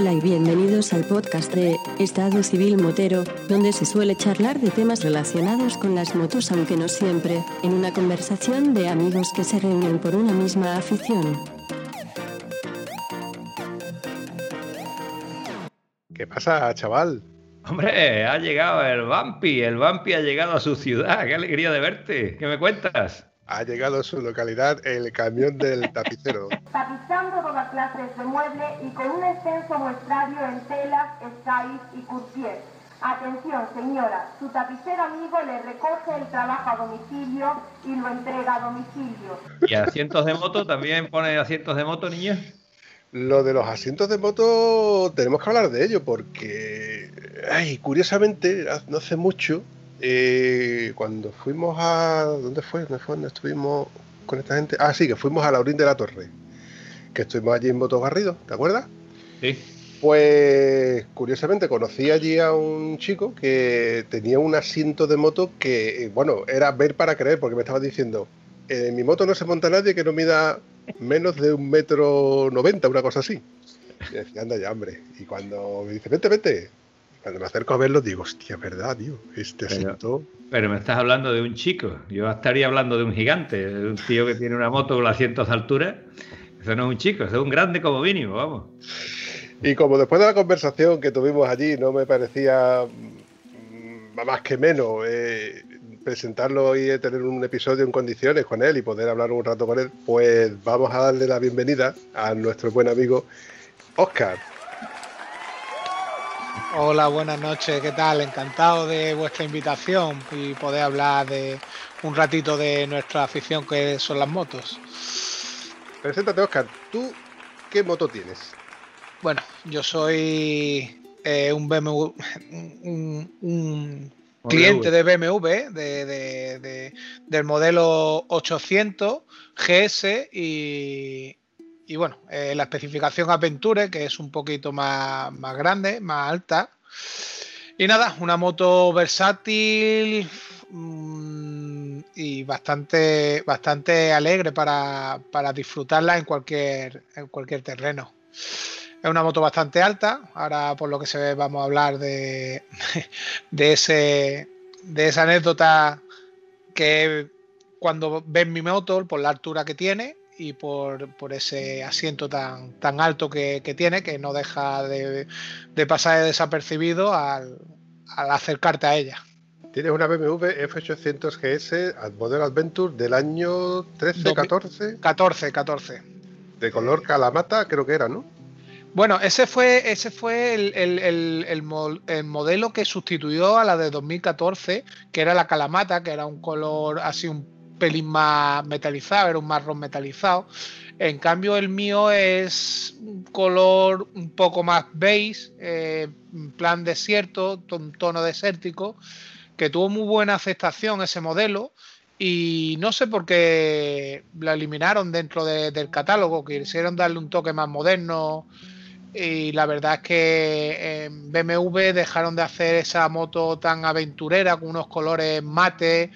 Hola y bienvenidos al podcast de Estado Civil Motero, donde se suele charlar de temas relacionados con las motos, aunque no siempre, en una conversación de amigos que se reúnen por una misma afición. ¿Qué pasa, chaval? Hombre, ha llegado el Vampi, el Vampi ha llegado a su ciudad, qué alegría de verte, ¿qué me cuentas? Ha llegado a su localidad el camión del tapicero. tapizando todas clases de muebles y con un extenso muestrario en telas, estaís y courtier. Atención, señora, su tapicero amigo le recoge el trabajo a domicilio y lo entrega a domicilio. ¿Y asientos de moto? ¿También pone asientos de moto, niña? Lo de los asientos de moto tenemos que hablar de ello porque, ay, curiosamente, no hace mucho eh, cuando fuimos a. ¿Dónde fue? ¿Dónde fue? ¿Dónde estuvimos con esta gente? Ah, sí, que fuimos a Laurín de la Torre. Que estuvimos allí en Motos Garrido, ¿te acuerdas? Sí. Pues curiosamente conocí allí a un chico que tenía un asiento de moto que, bueno, era ver para creer, porque me estaba diciendo, en mi moto no se monta nadie que no mida menos de un metro noventa, una cosa así. Y decía, anda ya, hombre. Y cuando me dice, vente, vente, cuando me acerco a verlo, digo, hostia, ¿verdad, tío? Este asiento. Pero me estás hablando de un chico. Yo estaría hablando de un gigante, de un tío que tiene una moto con asientos de altura. Eso no es un chico, eso es un grande como mínimo, vamos. Y como después de la conversación que tuvimos allí no me parecía mm, más que menos eh, presentarlo y tener un episodio en condiciones con él y poder hablar un rato con él, pues vamos a darle la bienvenida a nuestro buen amigo Oscar. Hola, buenas noches, ¿qué tal? Encantado de vuestra invitación y poder hablar de un ratito de nuestra afición que son las motos. Preséntate, Oscar. ¿Tú qué moto tienes? Bueno, yo soy eh, un BMW, un, cliente de BMW del modelo 800 GS y, y bueno, eh, la especificación Aventure, que es un poquito más, más grande, más alta. Y nada, una moto versátil mmm, y bastante, bastante alegre para, para, disfrutarla en cualquier, en cualquier terreno. Es una moto bastante alta. Ahora, por lo que se ve, vamos a hablar de, de, ese, de esa anécdota que cuando ven mi moto, por la altura que tiene, y por, ese asiento tan, tan alto que, tiene que no deja de, pasar desapercibido al, acercarte a ella. Tienes una BMW F800 GS modelo Adventure del año 13, 14. 14, 14. De color calamata, creo que era, ¿no? Bueno, ese fue, ese fue el, modelo que sustituyó a la de 2014, que era la calamata, que era un color así un pelín más metalizado, era un marrón metalizado. En cambio, el mío es un color un poco más beige, eh, plan desierto, tono desértico, que tuvo muy buena aceptación ese modelo. Y no sé por qué lo eliminaron dentro del catálogo, quisieron darle un toque más moderno y la verdad es que en BMW dejaron de hacer esa moto tan aventurera con unos colores mate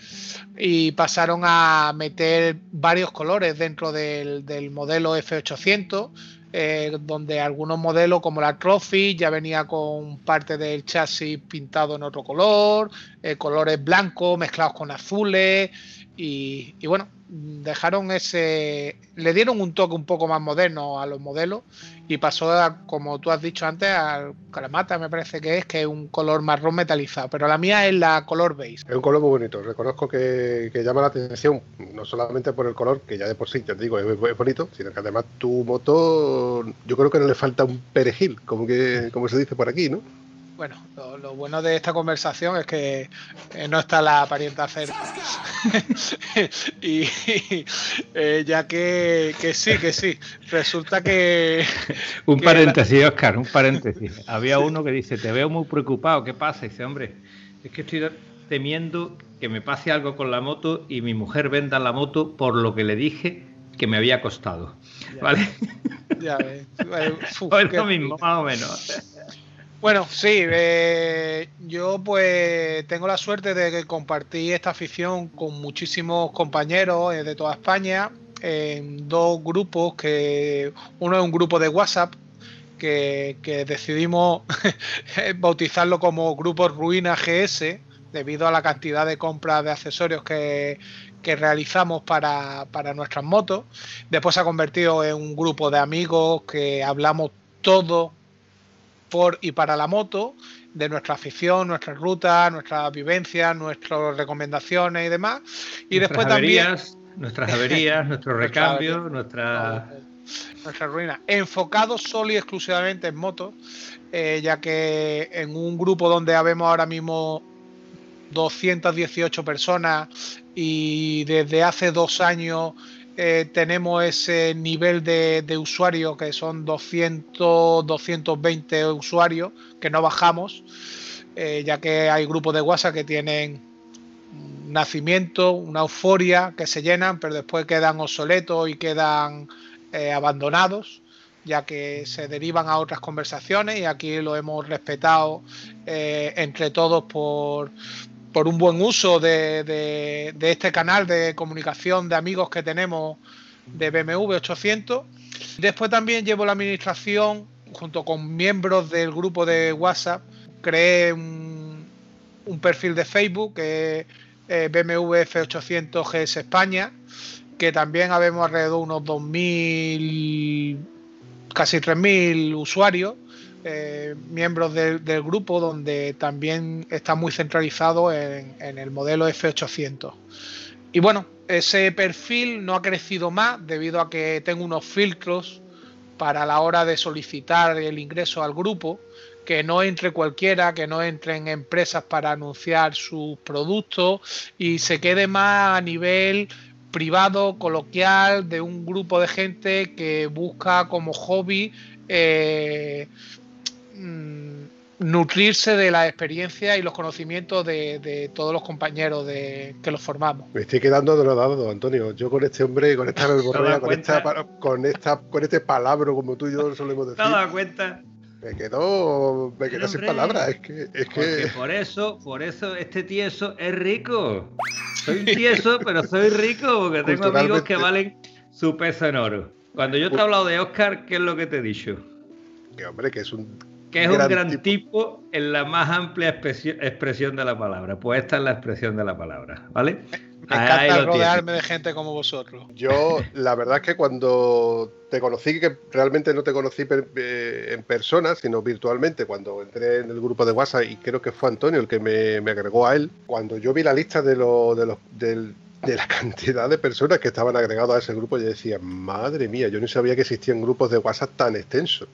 y pasaron a meter varios colores dentro del, modelo F800 eh, donde algunos modelos como la Trophy ya venía con parte del chasis pintado en otro color, eh, colores blancos mezclados con azules y, y bueno, dejaron ese, le dieron un toque un poco más moderno a los modelos y pasó, como tú has dicho antes, al calamata, me parece que es, que es un color marrón metalizado, pero la mía es la color beige. Es un color muy bonito, reconozco que, llama la atención, no solamente por el color, que ya de por sí, te digo, es, bonito, sino que además tu moto, yo creo que no le falta un perejil, como, que, como se dice por aquí, ¿no? Bueno, lo, bueno de esta conversación es que no está la parienta cerca. y eh, ya que, sí, que sí. Resulta que. un paréntesis, Oscar, un paréntesis. Había uno que dice: Te veo muy preocupado, ¿qué pasa? Y dice: Hombre, es que estoy temiendo que me pase algo con la moto y mi mujer venda la moto por lo que le dije que me había costado. ¿Vale? Ya ves. es lo mismo, más o menos. Bueno, sí, eh, yo pues tengo la suerte de que compartí esta afición con muchísimos compañeros eh, de toda España en dos grupos que uno es un grupo de WhatsApp que, decidimos bautizarlo como Grupo Ruina GS debido a la cantidad de compras de accesorios que, realizamos para, nuestras motos. Después se ha convertido en un grupo de amigos que hablamos todo por y para la moto, de nuestra afición, nuestras rutas, nuestras vivencias, nuestras recomendaciones y demás. Y después también... Nuestras averías, nuestros recambios, nuestra nuestra ruina, enfocado solo y exclusivamente en motos, eh, ya que en un grupo donde habemos ahora mismo 218 personas y desde hace dos años eh, tenemos ese nivel de, de usuarios que son 200, 220 usuarios que no bajamos, eh, ya que hay grupos de WhatsApp que tienen nacimiento, una euforia que se llenan, pero después quedan obsoletos y quedan eh, abandonados, ya que se derivan a otras conversaciones y aquí lo hemos respetado entre todos por, por, un buen uso de, este canal de comunicación de amigos que tenemos de BMW 800. Después también llevo la administración junto con miembros del grupo de WhatsApp. Creé un, un perfil de Facebook que es eh, BMW F800 GS España que también habemos alrededor de unos 2.000, casi 3.000 usuarios, eh, miembros del grupo, donde también está muy centralizado en, el modelo F800. Y bueno, ese perfil no ha crecido más debido a que tengo unos filtros para la hora de solicitar el ingreso al grupo, que no entre cualquiera, que no entren empresas para anunciar sus productos y se quede más a nivel privado, coloquial, de un grupo de gente que busca como hobby eh, mm, nutrirse de la experiencia y los conocimientos de, todos los compañeros de, que los formamos. Me estoy quedando denodado, Antonio. Yo con este hombre, con esta con, esta, con, esta, con este palabra, como tú y yo solemos decir. ¿Te cuenta? Me quedo, me quedo sin palabras. Es que, es que... por eso, por eso este tieso es rico. Soy tieso, pero soy rico porque tengo amigos que valen su peso en oro. Cuando yo te he hablado de Oscar, ¿qué es lo que te he dicho? Que hombre, que es un que es un gran tipo. en la más amplia expresión de la palabra. Pues esta es la expresión de la palabra, ¿vale? Me encanta rodearme de gente como vosotros. Yo, la verdad es que cuando te conocí, que realmente no te conocí eh, en persona, sino virtualmente, cuando entré en el grupo de WhatsApp, y creo que fue Antonio el que me, agregó a él, cuando yo vi la lista de, lo, de, los, de la cantidad de personas que estaban agregados a ese grupo, yo decía, madre mía, yo no sabía que existían grupos de WhatsApp tan extensos.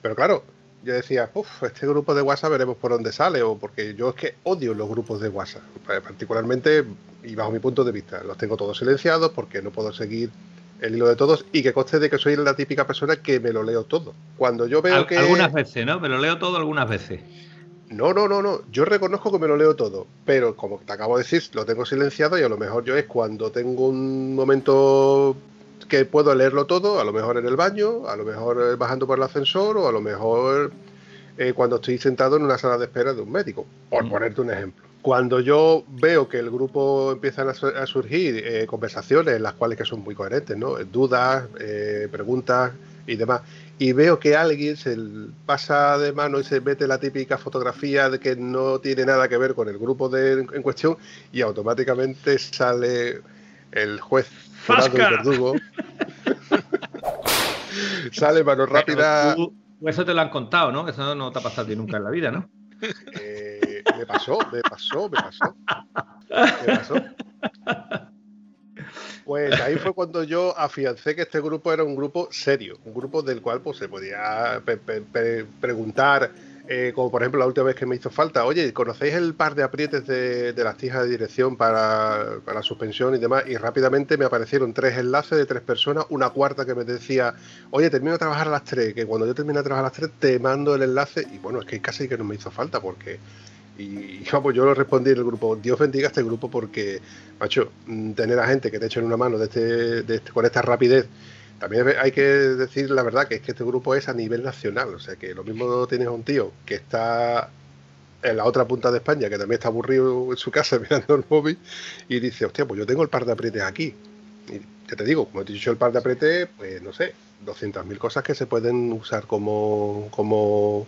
Pero claro, yo decía, uff, este grupo de WhatsApp veremos por dónde sale, o porque yo es que odio los grupos de WhatsApp, pues, particularmente y bajo mi punto de vista. Los tengo todos silenciados porque no puedo seguir el hilo de todos y que conste de que soy la típica persona que me lo leo todo. Cuando yo veo que... Algunas veces, ¿no? Me lo leo todo algunas veces. No, no, no, no. Yo reconozco que me lo leo todo, pero como te acabo de decir, lo tengo silenciado y a lo mejor yo es cuando tengo un momento que puedo leerlo todo, a lo mejor en el baño, a lo mejor eh, bajando por el ascensor o a lo mejor eh, cuando estoy sentado en una sala de espera de un médico, por mm. ponerte un ejemplo. Cuando yo veo que el grupo empiezan a, surgir eh, conversaciones en las cuales que son muy coherentes, ¿no? Dudas, preguntas y demás, y veo que alguien se pasa de mano y se mete la típica fotografía de que no tiene nada que ver con el grupo de, en cuestión y automáticamente sale el juez verdugo. Sale mano rápida. Eso te lo han contado, ¿no? Eso no te ha pasado a nunca en la vida, ¿no? Eh, me pasó, me pasó, me pasó. Me pasó. Pues ahí fue cuando yo afiancé que este grupo era un grupo serio, un grupo del cual pues, se podía preguntar eh, como por ejemplo la última vez que me hizo falta, oye, ¿conocéis el par de aprietes de, las tijas de dirección para, la suspensión y demás? Y rápidamente me aparecieron tres enlaces de tres personas, una cuarta que me decía, oye, termino de trabajar a las tres, que cuando yo termine de trabajar a las tres te mando el enlace y bueno, es que casi que no me hizo falta porque... Y vamos, yo lo respondí en el grupo, Dios bendiga este grupo porque, macho, mm, tener a gente que te echen una mano de este, de este, con esta rapidez también hay que decir la verdad que es que este grupo es a nivel nacional, o sea que lo mismo tienes un tío que está en la otra punta de España, que también está aburrido en su casa mirando el móvil, y dice, hostia, pues yo tengo el par de aprietes aquí. Y ya te digo, como he dicho el par de aprete, pues no sé, 200.000 cosas que se pueden usar como, como,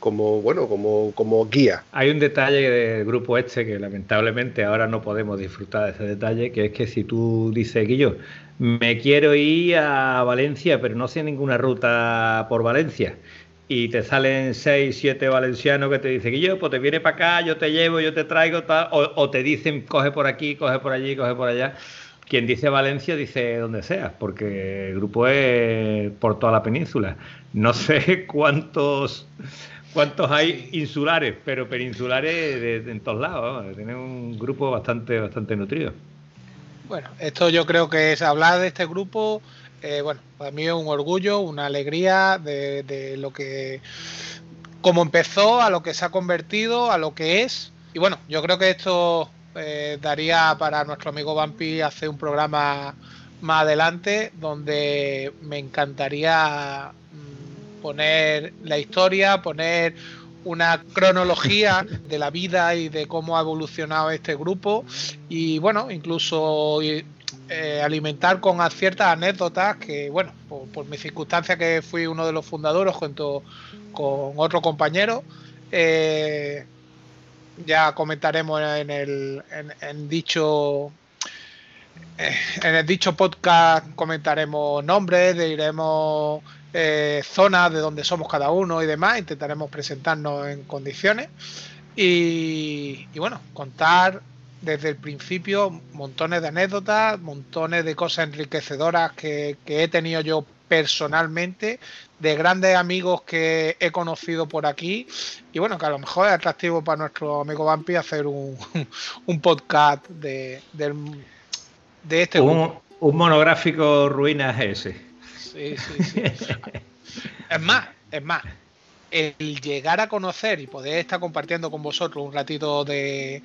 como bueno, como, como guía. Hay un detalle del grupo este que lamentablemente ahora no podemos disfrutar de ese detalle, que es que si tú dices, Guillo, me quiero ir a Valencia, pero no sé ninguna ruta por Valencia. Y te salen seis, siete valencianos que te dicen, Guillo, pues te viene para acá, yo te llevo, yo te traigo, tal. O, o te dicen, coge por aquí, coge por allí, coge por allá quien dice Valencia dice donde sea, porque el grupo es por toda la península. No sé cuántos cuántos hay insulares, pero peninsulares en todos lados. Tiene un grupo bastante bastante nutrido. Bueno, esto yo creo que es hablar de este grupo. Eh, bueno, para mí es un orgullo, una alegría de, lo que, cómo empezó, a lo que se ha convertido, a lo que es. Y bueno, yo creo que esto eh, daría para nuestro amigo Vampi hacer un programa más adelante donde me encantaría mm, poner la historia, poner una cronología de la vida y de cómo ha evolucionado este grupo. Y bueno, incluso eh, alimentar con ciertas anécdotas que bueno, por, mi circunstancia que fui uno de los fundadores junto con otro compañero, eh, ya comentaremos en el en, dicho eh, en el dicho podcast comentaremos nombres, diremos eh, zonas de donde somos cada uno y demás, intentaremos presentarnos en condiciones y, bueno, contar desde el principio montones de anécdotas, montones de cosas enriquecedoras que, que he tenido yo personalmente de grandes amigos que he conocido por aquí y bueno, que a lo mejor es atractivo para nuestro amigo Vampi hacer un, un podcast de, de, este un, un, monográfico ruinas ese. Sí, sí, es más, es más, el llegar a conocer y poder estar compartiendo con vosotros un ratito de,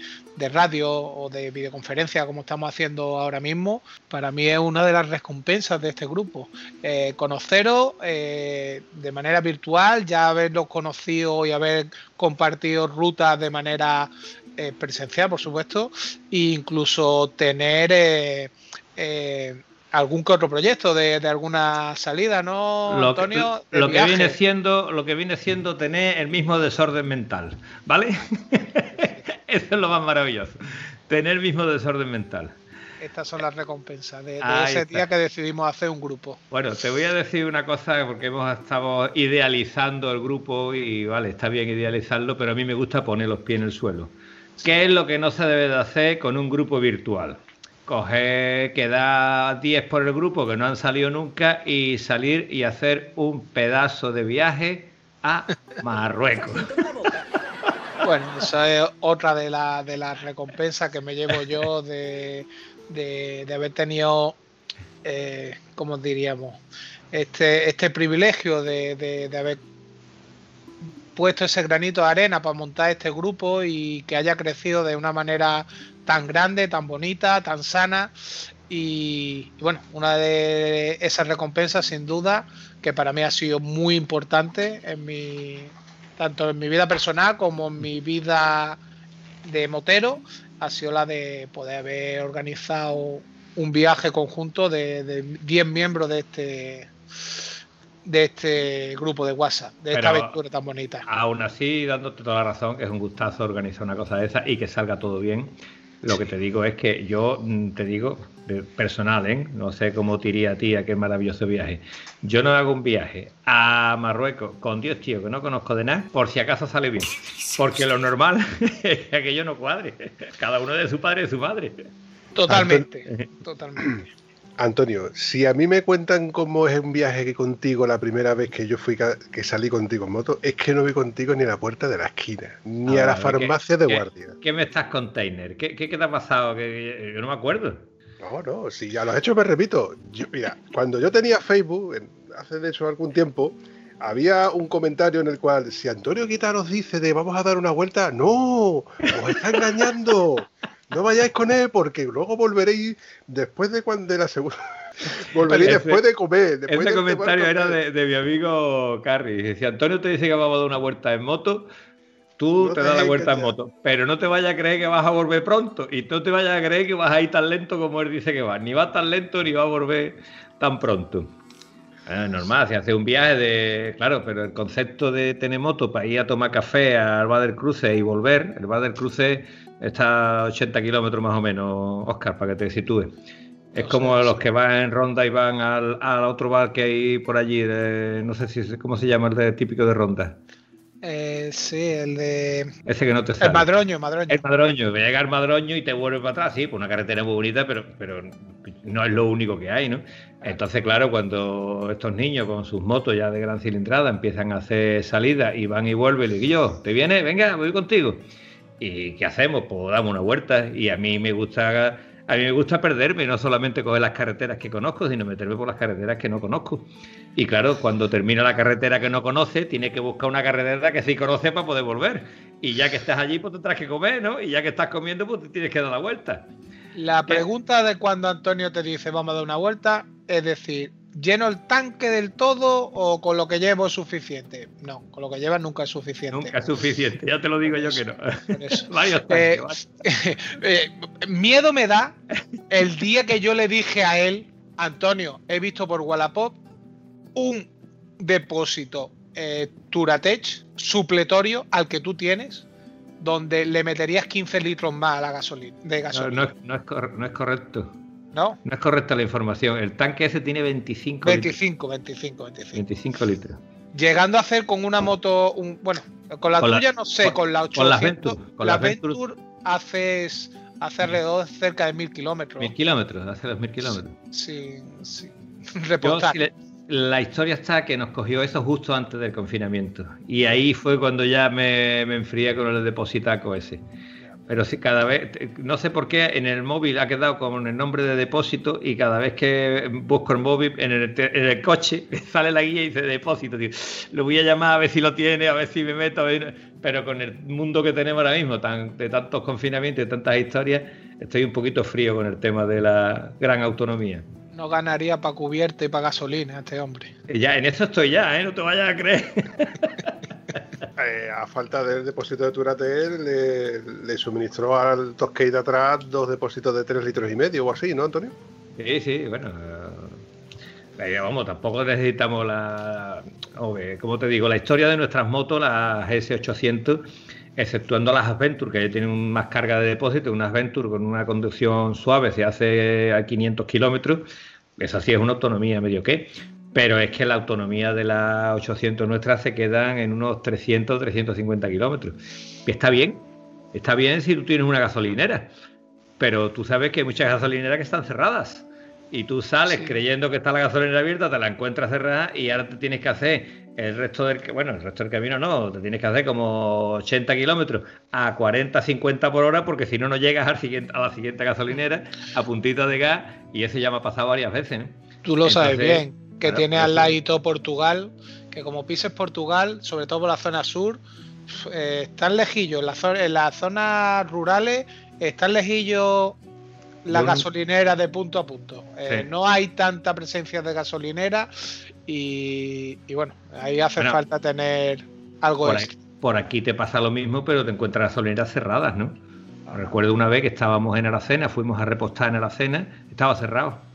radio o de videoconferencia como estamos haciendo ahora mismo, para mí es una de las recompensas de este grupo. Eh, conoceros eh, de manera virtual, ya haberlos conocido y haber compartido rutas de manera eh, presencial, por supuesto, e incluso tener algún que otro proyecto de, alguna salida, ¿no, lo Antonio? Que, lo que viene siendo, lo que viene siendo tener el mismo desorden mental, ¿vale? Eso es lo más maravilloso. Tener el mismo desorden mental. Estas son las recompensas de, ese día que decidimos hacer un grupo. Bueno, te voy a decir una cosa porque hemos estado idealizando el grupo y vale, está bien idealizarlo, pero a mí me gusta poner los pies en el suelo. ¿Qué es lo que no se debe de hacer con un grupo virtual? Coger, quedar 10 por el grupo que no han salido nunca y salir y hacer un pedazo de viaje a Marruecos. Bueno, esa es otra de, de las recompensas que me llevo yo de, haber tenido, eh, como diríamos, este, este privilegio de, haber puesto ese granito de arena para montar este grupo y que haya crecido de una manera tan grande, tan bonita, tan sana. Y, bueno, una de esas recompensas, sin duda, que para mí ha sido muy importante en mi, tanto en mi vida personal como en mi vida de motero, ha sido la de poder haber organizado un viaje conjunto de 10 miembros de este de este grupo de WhatsApp, de esta aventura tan bonita. Aún así, dándote toda la razón, que es un gustazo organizar una cosa de esa y que salga todo bien. Lo que te digo es que yo mm, te digo, personal, ¿eh? no sé cómo te iría a ti a qué maravilloso viaje. Yo no hago un viaje a Marruecos con Dios, tío, que no conozco de nada, por si acaso sale bien. Porque lo normal es que yo no cuadre. Cada uno de su padre y de su madre. Totalmente, totalmente. Antonio, si a mí me cuentan cómo es un viaje que contigo la primera vez que yo fui que salí contigo en moto, es que no vi contigo ni a la puerta de la esquina, ni a, la farmacia de guardia. ¿Qué me estás container? ¿Qué, qué, te ha pasado? Que, yo no me acuerdo. No, no, si ya lo has hecho me repito. mira, cuando yo tenía Facebook, hace de eso algún tiempo, había un comentario en el cual, si Antonio Guita nos dice de vamos a dar una vuelta, no, os está engañando no vayáis con él porque luego volveréis después de cuando de la segunda. volveréis después de comer. Después ese comentario era de, mi amigo Carrie. Decía, Antonio te dice que vamos a dar una vuelta en moto Tú te das la vuelta en moto, pero no te vayas a creer que vas a volver pronto y no te vayas a creer que vas a ir tan lento como él dice que va. Ni va tan lento ni va a volver tan pronto. Es normal, si hace un viaje de. Claro, pero el concepto de tener moto para ir a tomar café al Bar del Cruce y volver, el Bar del Cruce está a 80 kilómetros más o menos, Oscar, para que te sitúes. Es como los que van en ronda y van al, otro bar que hay por allí, no sé si cómo se llama el de, típico de ronda. Eh, sí, el de. Ese que no te sale. El Madroño, el Madroño. El Madroño, llega el Madroño y te vuelve para atrás, sí, por una carretera muy bonita, pero, pero no es lo único que hay, ¿no? Entonces, claro, cuando estos niños con sus motos ya de gran cilindrada empiezan a hacer salidas y van y vuelven, y digo yo, ¿te viene? Venga, voy contigo. ¿Y qué hacemos? Pues damos una vuelta y a mí me gusta a mí me gusta perderme, no solamente coger las carreteras que conozco, sino meterme por las carreteras que no conozco. Y claro, cuando termina la carretera que no conoce, tiene que buscar una carretera que sí conoce para poder volver. Y ya que estás allí, pues tendrás que comer, ¿no? Y ya que estás comiendo, pues te tienes que dar la vuelta. La pregunta de cuando Antonio te dice vamos a dar una vuelta, es decir, ¿lleno el tanque del todo o con lo que llevo es suficiente? No, con lo que llevas nunca es suficiente. Nunca es suficiente, ya te lo digo yo que no. Eh, eh, miedo me da el día que yo le dije a él, Antonio, he visto por Wallapop un depósito eh, Turatech supletorio al que tú tienes donde le meterías 15 litros más a la gasolina, de gasolina. No, es, correcto. ¿No? No es correcta la información. El tanque ese tiene 25 25, 25, 25. 25 litros. Llegando a hacer con una moto, un, bueno, con la tuya no sé, con, la 800. Con la Venture. Con la Venture haces hace alrededor cerca de mil kilómetros. Mil kilómetros, hace dos mil kilómetros. Sí, sí. Reportaje la historia está que nos cogió eso justo antes del confinamiento. Y ahí fue cuando ya me, me enfrié con el depositaco ese. Pero sí, cada vez, no sé por qué en el móvil ha quedado con el nombre de depósito y cada vez que busco el móvil en el, en el coche sale la guía y dice depósito. Lo voy a llamar a ver si lo tiene, a ver si me meto. Pero con el mundo que tenemos ahora mismo, tan, de tantos confinamientos y tantas historias, estoy un poquito frío con el tema de la gran autonomía no ganaría para cubierta y para gasolina este hombre. Ya, en eso estoy ya, ¿eh? No te vayas a creer. Eh, a falta del depósito de Turatel, le, suministró al Tosquey de atrás dos depósitos de 3 litros y medio o así, ¿no, Antonio? Sí, sí, bueno. Eh, vamos, tampoco necesitamos la. como te digo, la historia de nuestras motos, las S800, exceptuando las Adventure, que tienen más carga de depósito, unas Adventure con una conducción suave se hace a 500 kilómetros, esa sí es una autonomía medio que, pero es que la autonomía de las 800 nuestras se quedan en unos 300, 350 kilómetros. Está bien, está bien si tú tienes una gasolinera, pero tú sabes que hay muchas gasolineras que están cerradas. Y tú sales creyendo que está la gasolinera abierta, te la encuentras cerrada y ahora te tienes que hacer el resto del bueno, el resto del camino no, te tienes que hacer como 80 kilómetros a 40, 50 por hora, porque si no, no llegas al siguiente, a la siguiente gasolinera a puntita de gas, y eso ya me ha pasado varias veces. Tú lo sabes bien, que tiene al ladito Portugal, que como pises Portugal, sobre todo por la zona sur, eh, están lejillos, en, las zonas rurales están lejillos las gasolineras de punto a punto. Eh, no hay tanta presencia de gasolinera y, bueno, ahí hace falta tener algo por, por aquí te pasa lo mismo, pero te encuentras gasolineras cerradas, ¿no? Recuerdo una vez que estábamos en Aracena, fuimos a repostar en Aracena, estaba cerrado.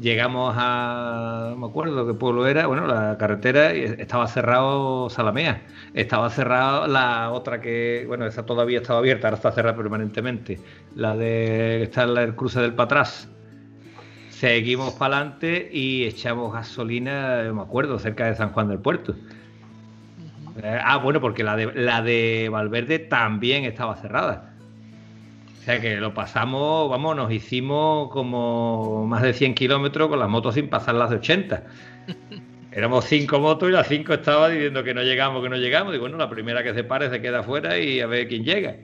Llegamos a, no me acuerdo qué pueblo era, bueno, la carretera estaba cerrado Salamea, estaba cerrado la otra que, bueno, esa todavía estaba abierta, ahora está cerrada permanentemente, la de está en el cruce del Patras. Seguimos para adelante y echamos gasolina, me acuerdo, cerca de San Juan del Puerto. Eh, ah, bueno, porque la de, la de Valverde también estaba cerrada. O sea que lo pasamos, vamos, nos hicimos como más de 100 kilómetros con las motos sin pasar las de 80. Éramos cinco motos y las cinco estaban diciendo que no llegamos, que no llegamos. Y bueno, la primera que se pare se queda afuera y a ver quién llega.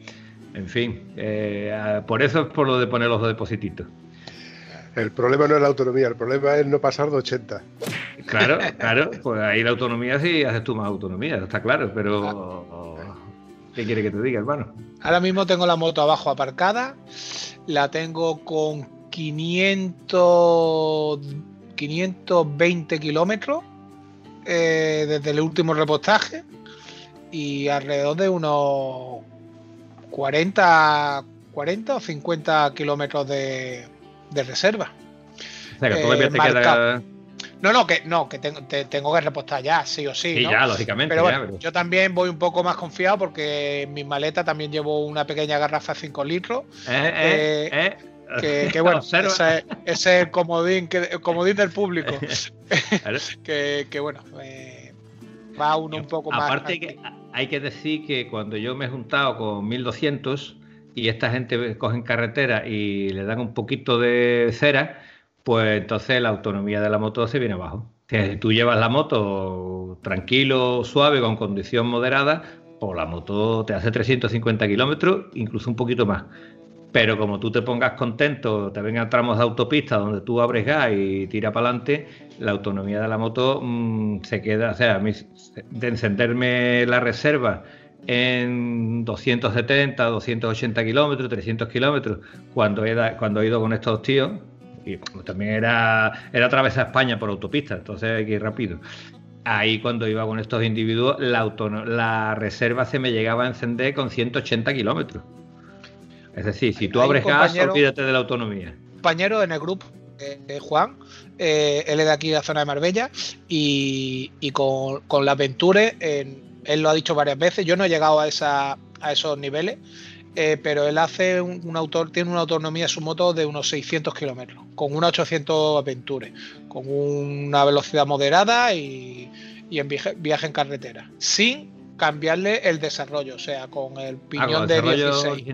En fin, eh, por eso es por lo de poner los dos deposititos. El problema no es la autonomía, el problema es no pasar de 80. Claro, claro, pues ahí la autonomía sí haces tú más autonomía, está claro, pero ¿Qué quiere que te diga, hermano? Ahora mismo tengo la moto abajo aparcada. La tengo con 500, 520 kilómetros eh, desde el último repostaje. y alrededor de unos 40, 40 o 50 kilómetros de, reserva. O sea, que todavía te queda no, no, que no, que tengo, tengo que repostar ya, sí o sí. Sí, ya, lógicamente. Pero bueno, yo también voy un poco más confiado porque en mi maleta también llevo una pequeña garrafa de 5 litros. Eh, eh, eh, que, que, bueno, ese, es el comodín, que, comodín del público. que, que, bueno, va uno un poco más. Aparte, que hay que decir que cuando yo me he juntado con 1200 y esta gente cogen carretera y le dan un poquito de cera pues entonces la autonomía de la moto se viene abajo. Si tú llevas la moto tranquilo, suave, con condición moderada, pues la moto te hace 350 kilómetros, incluso un poquito más. Pero como tú te pongas contento, te vengan tramos de autopista donde tú abres gas y tira para adelante, la autonomía de la moto mm, se queda, o sea, de encenderme la reserva en 270, 280 kilómetros, 300 kilómetros, cuando cuando he ido con estos tíos, y también era, era atravesar España por autopista, entonces hay que ir rápido. Ahí cuando iba con estos individuos, la, la reserva se me llegaba a encender con 180 kilómetros. Es decir, si tú abres gas, olvídate de la autonomía. Compañero en el grupo, eh, Juan, eh, él es de aquí, de la zona de Marbella, y, con, con la Venture, él lo ha dicho varias veces, yo no he llegado a, esa, a esos niveles, eh, pero él hace un, autor, tiene una autonomía su moto de unos 600 kilómetros, con una 800 Aventure, con una velocidad moderada y, en viaje, en carretera, sin cambiarle el desarrollo, o sea, con el ah, piñón de 16.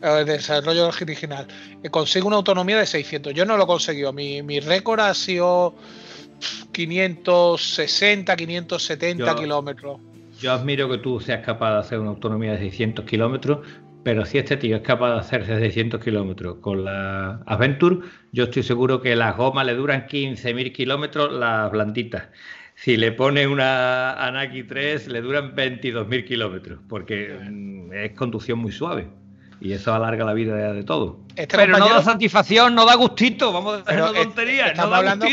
El desarrollo original. Eh, consigue una autonomía de 600. Yo no lo he conseguido. Mi, mi récord ha sido 560, 570 kilómetros. Yo admiro que tú seas capaz de hacer una autonomía de 600 kilómetros, pero si este tío es capaz de hacer 600 kilómetros con la Adventure, yo estoy seguro que las gomas le duran 15.000 kilómetros las blanditas. Si le pone una Anaki 3, le duran 22.000 kilómetros, porque mm, es conducción muy suave. Y eso alarga la vida de, todo. Este pero no da satisfacción, no da gustito. Vamos a decir tonterías. Estamos, hablando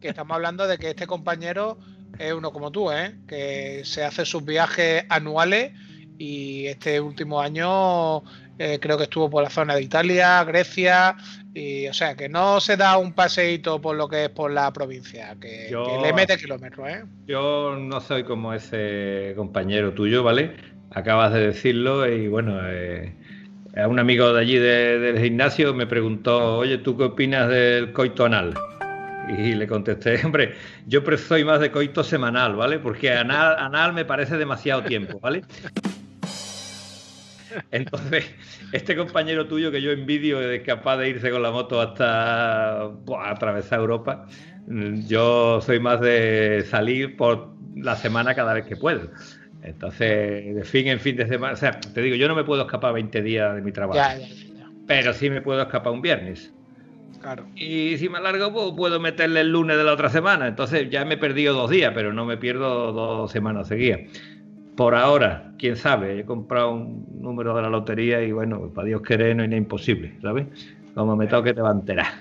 que estamos hablando de que este compañero es uno como tú, ¿eh? que se hace sus viajes anuales y este último año eh, creo que estuvo por la zona de Italia, Grecia, y o sea que no se da un paseíto por lo que es por la provincia, que, le mete kilómetros. ¿eh? Yo no soy como ese compañero tuyo, ¿vale? Acabas de decirlo y bueno, eh, un amigo de allí del gimnasio me preguntó, oye, ¿tú qué opinas del coito anal? Y le contesté, hombre, yo soy más de coito semanal, ¿vale? Porque anal, anal me parece demasiado tiempo, ¿vale? Entonces, este compañero tuyo que yo envidio es capaz de irse con la moto hasta atravesar Europa, yo soy más de salir por la semana cada vez que puedo. Entonces, de fin en fin de semana, o sea, te digo, yo no me puedo escapar 20 días de mi trabajo, pero sí me puedo escapar un viernes. Claro. Y si me alargo, pues, puedo meterle el lunes de la otra semana. Entonces ya me he perdido dos días, pero no me pierdo dos semanas seguidas. Por ahora, quién sabe, he comprado un número de la lotería y bueno, para Dios querer no es imposible, ¿sabes? Como me toque te va a enterar.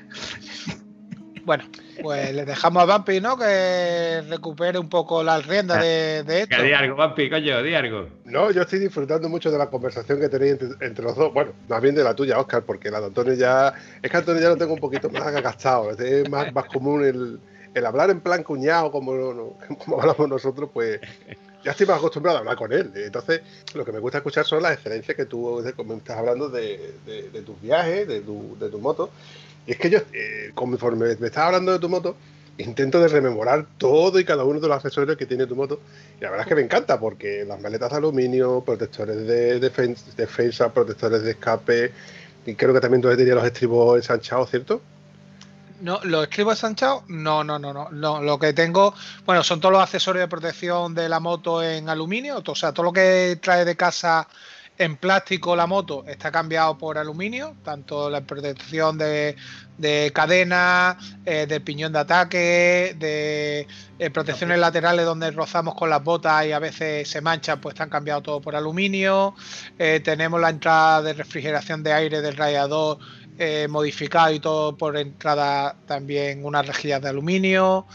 Bueno, pues le dejamos a Vampi, ¿no? Que recupere un poco la rienda de, esto. Que di algo, Vampi, coño, di algo. No, yo estoy disfrutando mucho de la conversación que tenéis entre, los dos. Bueno, más bien de la tuya, Oscar, porque la de Antonio ya. Es que Antonio ya lo tengo un poquito más agastado. Es más, más común el, el hablar en plan cuñado, como, como hablamos nosotros, pues ya estoy más acostumbrado a hablar con él. Entonces, lo que me gusta escuchar son las excelencias que tú estás hablando de, tus viajes, de tu, moto. Y es que yo, eh, conforme me estás hablando de tu moto, intento de rememorar todo y cada uno de los accesorios que tiene tu moto. Y la verdad es que me encanta porque las maletas de aluminio, protectores de defensa, protectores de escape, y creo que también tú tenías los estribos ensanchados, ¿cierto? No, los escribo ensanchados, no, no, no, no, no. Lo que tengo, bueno, son todos los accesorios de protección de la moto en aluminio, o sea, todo lo que trae de casa en plástico la moto está cambiado por aluminio, tanto la protección de, cadena, eh, del piñón de ataque, de eh, protecciones laterales donde rozamos con las botas y a veces se manchan, pues están cambiados todo por aluminio. Eh, tenemos la entrada de refrigeración de aire del radiador eh, modificado y todo por entrada también unas rejillas de aluminio.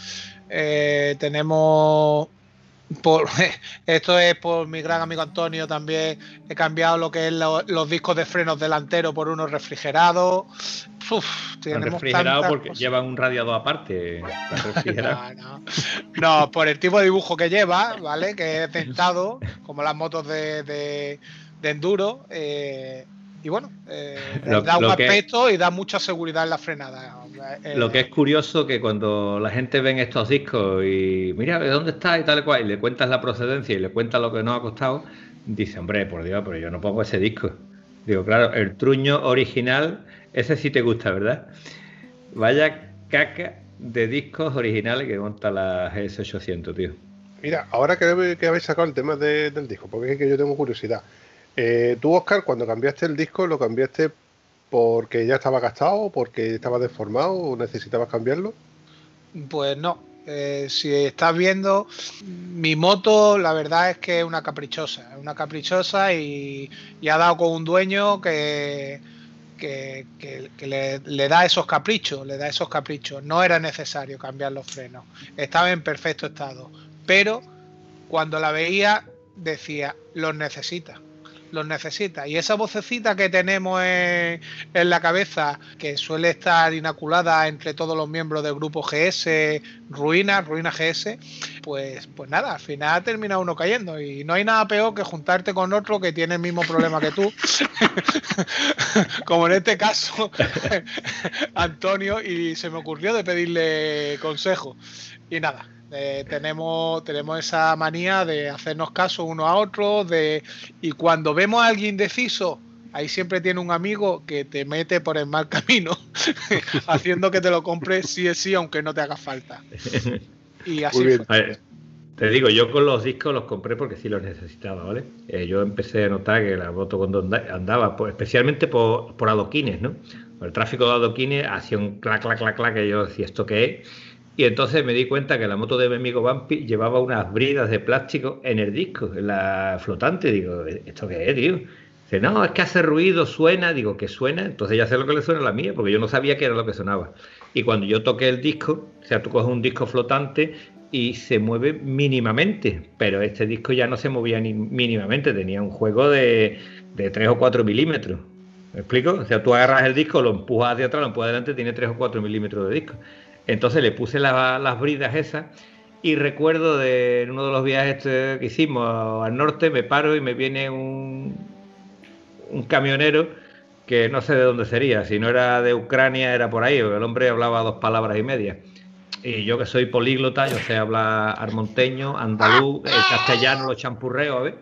Eh, tenemos Por, esto es por mi gran amigo Antonio también. He cambiado lo que es los discos de frenos delanteros por unos refrigerados. Uf, refrigerado porque lleva un radiador aparte. no, por el tipo de dibujo que lleva, ¿vale? Que es dentado, como las motos de, enduro. Eh, y bueno, eh, da un aspecto y da mucha seguridad en la frenada. Eh, lo que es curioso que cuando la gente ve estos discos y mira, ¿de dónde está? y tal cual, y le cuentas la procedencia y le cuentas lo que nos ha costado, dice, hombre, por Dios, pero yo no pongo ese disco. Digo, claro, el truño original, ese sí te gusta, ¿verdad? Vaya caca de discos originales que monta la GS800, tío. Mira, ahora que, que habéis sacado el tema del disco, porque es que yo tengo curiosidad. Eh, tú, Oscar, cuando cambiaste el disco, ¿lo cambiaste porque ya estaba gastado, porque estaba deformado o necesitabas cambiarlo? Pues no. Eh, si estás viendo, mi moto, la verdad es que es una caprichosa, una caprichosa y, ha dado con un dueño que, le, da esos caprichos, le da esos caprichos. No era necesario cambiar los frenos, estaba en perfecto estado, pero cuando la veía decía, los necesita los necesita. Y esa vocecita que tenemos en, la cabeza, que suele estar inoculada entre todos los miembros del grupo GS, Ruina, Ruina GS, pues, pues nada, al final termina uno cayendo. Y no hay nada peor que juntarte con otro que tiene el mismo problema que tú, como en este caso, Antonio, y se me ocurrió de pedirle consejo. Y nada, eh, tenemos, tenemos esa manía de hacernos caso uno a otro, de, y cuando vemos a alguien indeciso, ahí siempre tiene un amigo que te mete por el mal camino, haciendo que te lo compres sí es sí, aunque no te haga falta. Y así te digo, yo con los discos los compré porque sí los necesitaba, ¿vale? Eh, yo empecé a notar que la moto cuando andaba, pues, especialmente por, por adoquines, ¿no? el tráfico de adoquines hacía un clac, clac, clac, clac, que yo decía, ¿esto qué es? Y entonces me di cuenta que la moto de mi amigo Bampi llevaba unas bridas de plástico en el disco, en la flotante. Digo, ¿esto qué es, tío? Dice, no, es que hace ruido, suena. Digo, ¿qué suena? Entonces ya sé lo que le suena a la mía, porque yo no sabía qué era lo que sonaba. Y cuando yo toqué el disco, o sea, tú coges un disco flotante y se mueve mínimamente, pero este disco ya no se movía ni mínimamente, tenía un juego de, de 3 o 4 milímetros. ¿Me explico? O sea, tú agarras el disco, lo empujas hacia atrás, lo empujas adelante, tiene 3 o 4 milímetros de disco. Entonces le puse las bridas esas y recuerdo de en uno de los viajes que hicimos al norte, me paro y me viene un, un camionero que no sé de dónde sería, si no era de Ucrania era por ahí, el hombre hablaba dos palabras y media. Y yo que soy políglota, yo sé hablar armonteño, andaluz, el castellano lo champurreo, a ver.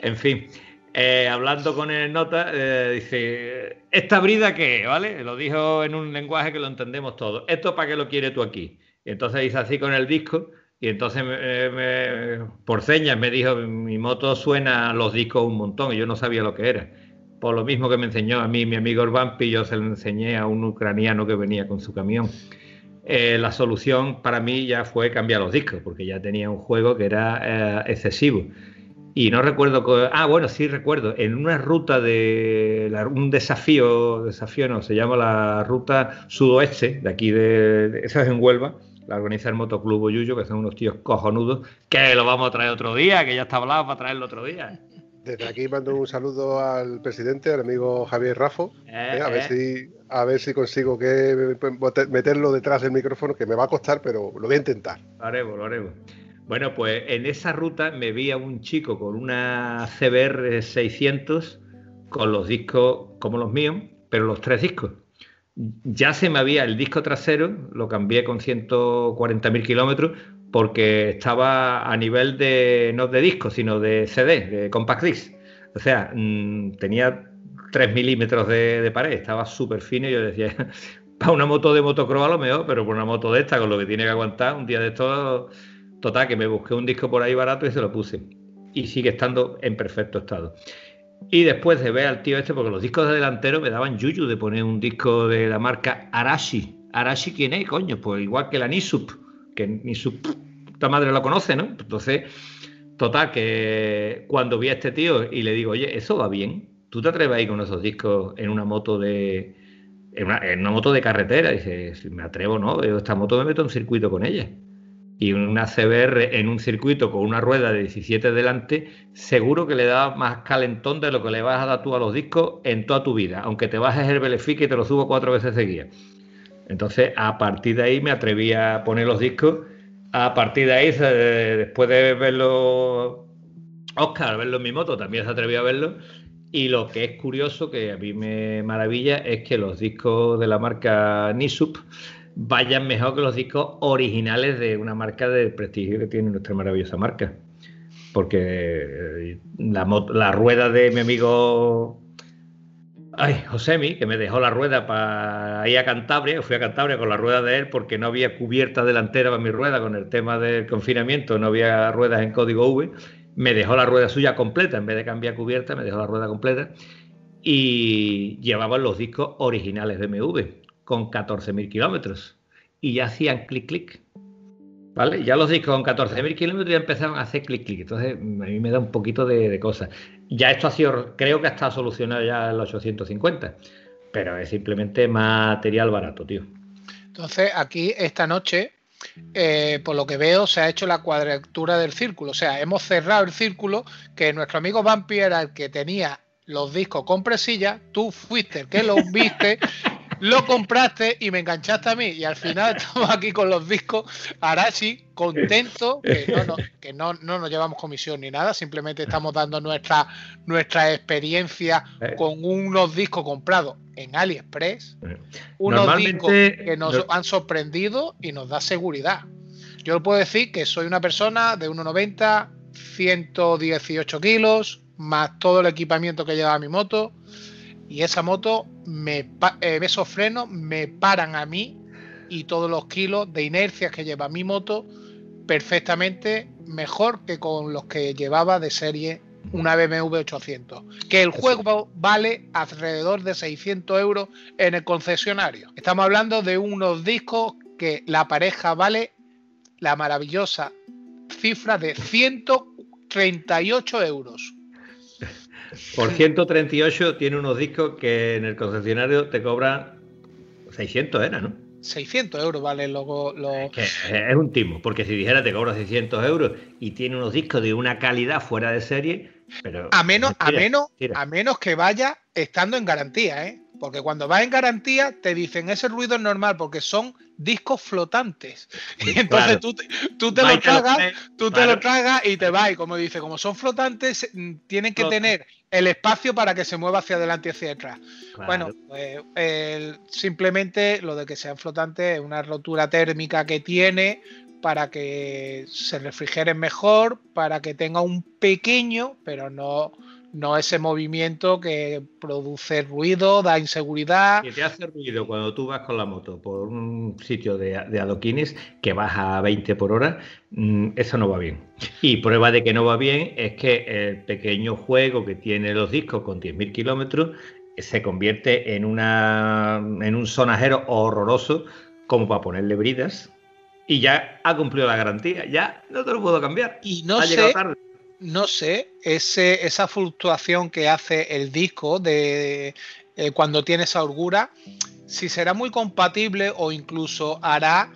En fin, eh, hablando con el nota, eh, dice, ¿esta brida qué? ¿Vale? Lo dijo en un lenguaje que lo entendemos todos. ¿Esto para qué lo quieres tú aquí? Y entonces hice así con el disco y entonces por señas me dijo, mi moto suena los discos un montón y yo no sabía lo que era. Por lo mismo que me enseñó a mí mi amigo Orbampi, yo se lo enseñé a un ucraniano que venía con su camión. Eh, la solución para mí ya fue cambiar los discos, porque ya tenía un juego que era excesivo. Y no recuerdo. Ah, bueno, sí recuerdo. En una ruta de. un desafío, desafío no, se llama la ruta sudoeste, de aquí de. esa es en Huelva. La organiza el Motoclub Oyuyo, que son unos tíos cojonudos, que lo vamos a traer otro día, que ya está hablado para traerlo otro día. Desde aquí mando un saludo al presidente, al amigo Javier Rafo. Eh, a, ver eh. si, a ver si consigo que meterlo detrás del micrófono, que me va a costar, pero lo voy a intentar. Lo haremos, lo haremos. Bueno, pues en esa ruta me vi a un chico con una CBR 600 con los discos como los míos, pero los tres discos. Ya se me había el disco trasero, lo cambié con 140.000 kilómetros porque estaba a nivel de no de disco, sino de CD, de compact disc. O sea, mm, tenía 3 milímetros de, pared, estaba súper fino y yo decía, para una moto de motocross a lo mejor, pero por una moto de esta, con lo que tiene que aguantar, un día de estos Total, que me busqué un disco por ahí barato y se lo puse. Y sigue estando en perfecto estado. Y después de ver al tío este, porque los discos de delantero me daban yuyu de poner un disco de la marca Arashi. ¿Arashi quién es, coño? Pues igual que la Nisup, que Nisup, esta madre lo conoce, ¿no? Entonces, total, que cuando vi a este tío y le digo, oye, eso va bien, ¿tú te atreves ahí con esos discos en una moto de. en una, moto de carretera? Dice, si me atrevo, no, esta moto me meto en circuito con ella. Y una CBR en un circuito con una rueda de 17 delante, seguro que le da más calentón de lo que le vas a dar tú a los discos en toda tu vida, aunque te bajes el Belefique y te lo subo cuatro veces seguidas. Entonces, a partir de ahí me atreví a poner los discos. A partir de ahí, después de verlo, Oscar, verlo en mi moto, también se atrevió a verlo. Y lo que es curioso, que a mí me maravilla, es que los discos de la marca Nisup vayan mejor que los discos originales de una marca de prestigio que tiene nuestra maravillosa marca. Porque eh, la, rueda de mi amigo Ay, Josemi, que me dejó la rueda para ir a Cantabria, fui a Cantabria con la rueda de él porque no había cubierta delantera para mi rueda con el tema del confinamiento, no había ruedas en código V, me dejó la rueda suya completa, en vez de cambiar cubierta, me dejó la rueda completa y llevaban los discos originales de MV con 14.000 kilómetros y ya hacían clic clic. ¿Vale? Ya los discos con 14.000 kilómetros ya empezaron a hacer clic clic. Entonces, a mí me da un poquito de, de cosas. Ya esto ha sido, creo que está solucionado ya los 850, pero es simplemente material barato, tío. Entonces, aquí esta noche, eh, por lo que veo, se ha hecho la cuadratura del círculo. O sea, hemos cerrado el círculo que nuestro amigo Vampire era el que tenía los discos con presilla, tú fuiste el que los viste lo compraste y me enganchaste a mí. Y al final estamos aquí con los discos Arashi, contento, que, no, que no, nos llevamos comisión ni nada, simplemente estamos dando nuestra, nuestra experiencia eh. con unos discos comprados en AliExpress, eh. unos discos que nos han sorprendido y nos da seguridad. Yo puedo decir que soy una persona de 1,90, 118 kilos, más todo el equipamiento que lleva mi moto y esa moto, me, eh, esos frenos me paran a mí y todos los kilos de inercia que lleva mi moto perfectamente mejor que con los que llevaba de serie una BMW 800. Que el juego vale alrededor de 600 euros en el concesionario. Estamos hablando de unos discos que la pareja vale la maravillosa cifra de 138 euros. Por 138 tiene unos discos que en el concesionario te cobran 600, era, ¿no? 600 euros vale luego Es, un timo, porque si dijera te cobra 600 euros y tiene unos discos de una calidad fuera de serie, pero... A menos, a menos, a menos que vaya estando en garantía, ¿eh? Porque cuando vas en garantía te dicen ese ruido es normal porque son discos flotantes. Y entonces tú, tú, te lo tragas, tú te lo tragas y te vas. Y como dice, como son flotantes, mm, tienen que tener el espacio para que se mueva hacia adelante y hacia atrás. Bueno, pues, simplemente lo de que sean flotantes es una rotura térmica que tiene para que se refrigeren mejor, para que tenga un pequeño, pero no no ese movimiento que produce ruido, da inseguridad. Que te hace ruido cuando tú vas con la moto por un sitio de, adoquines que vas a 20 por hora, mm, eso no va bien. Y prueba de que no va bien es que el pequeño juego que tiene los discos con 10.000 kilómetros se convierte en, una, en un sonajero horroroso como para ponerle bridas y ya ha cumplido la garantía, ya no te lo puedo cambiar. Y no sé, no sé, ese, esa fluctuación que hace el disco de, eh, cuando tiene esa holgura, si será muy compatible o incluso hará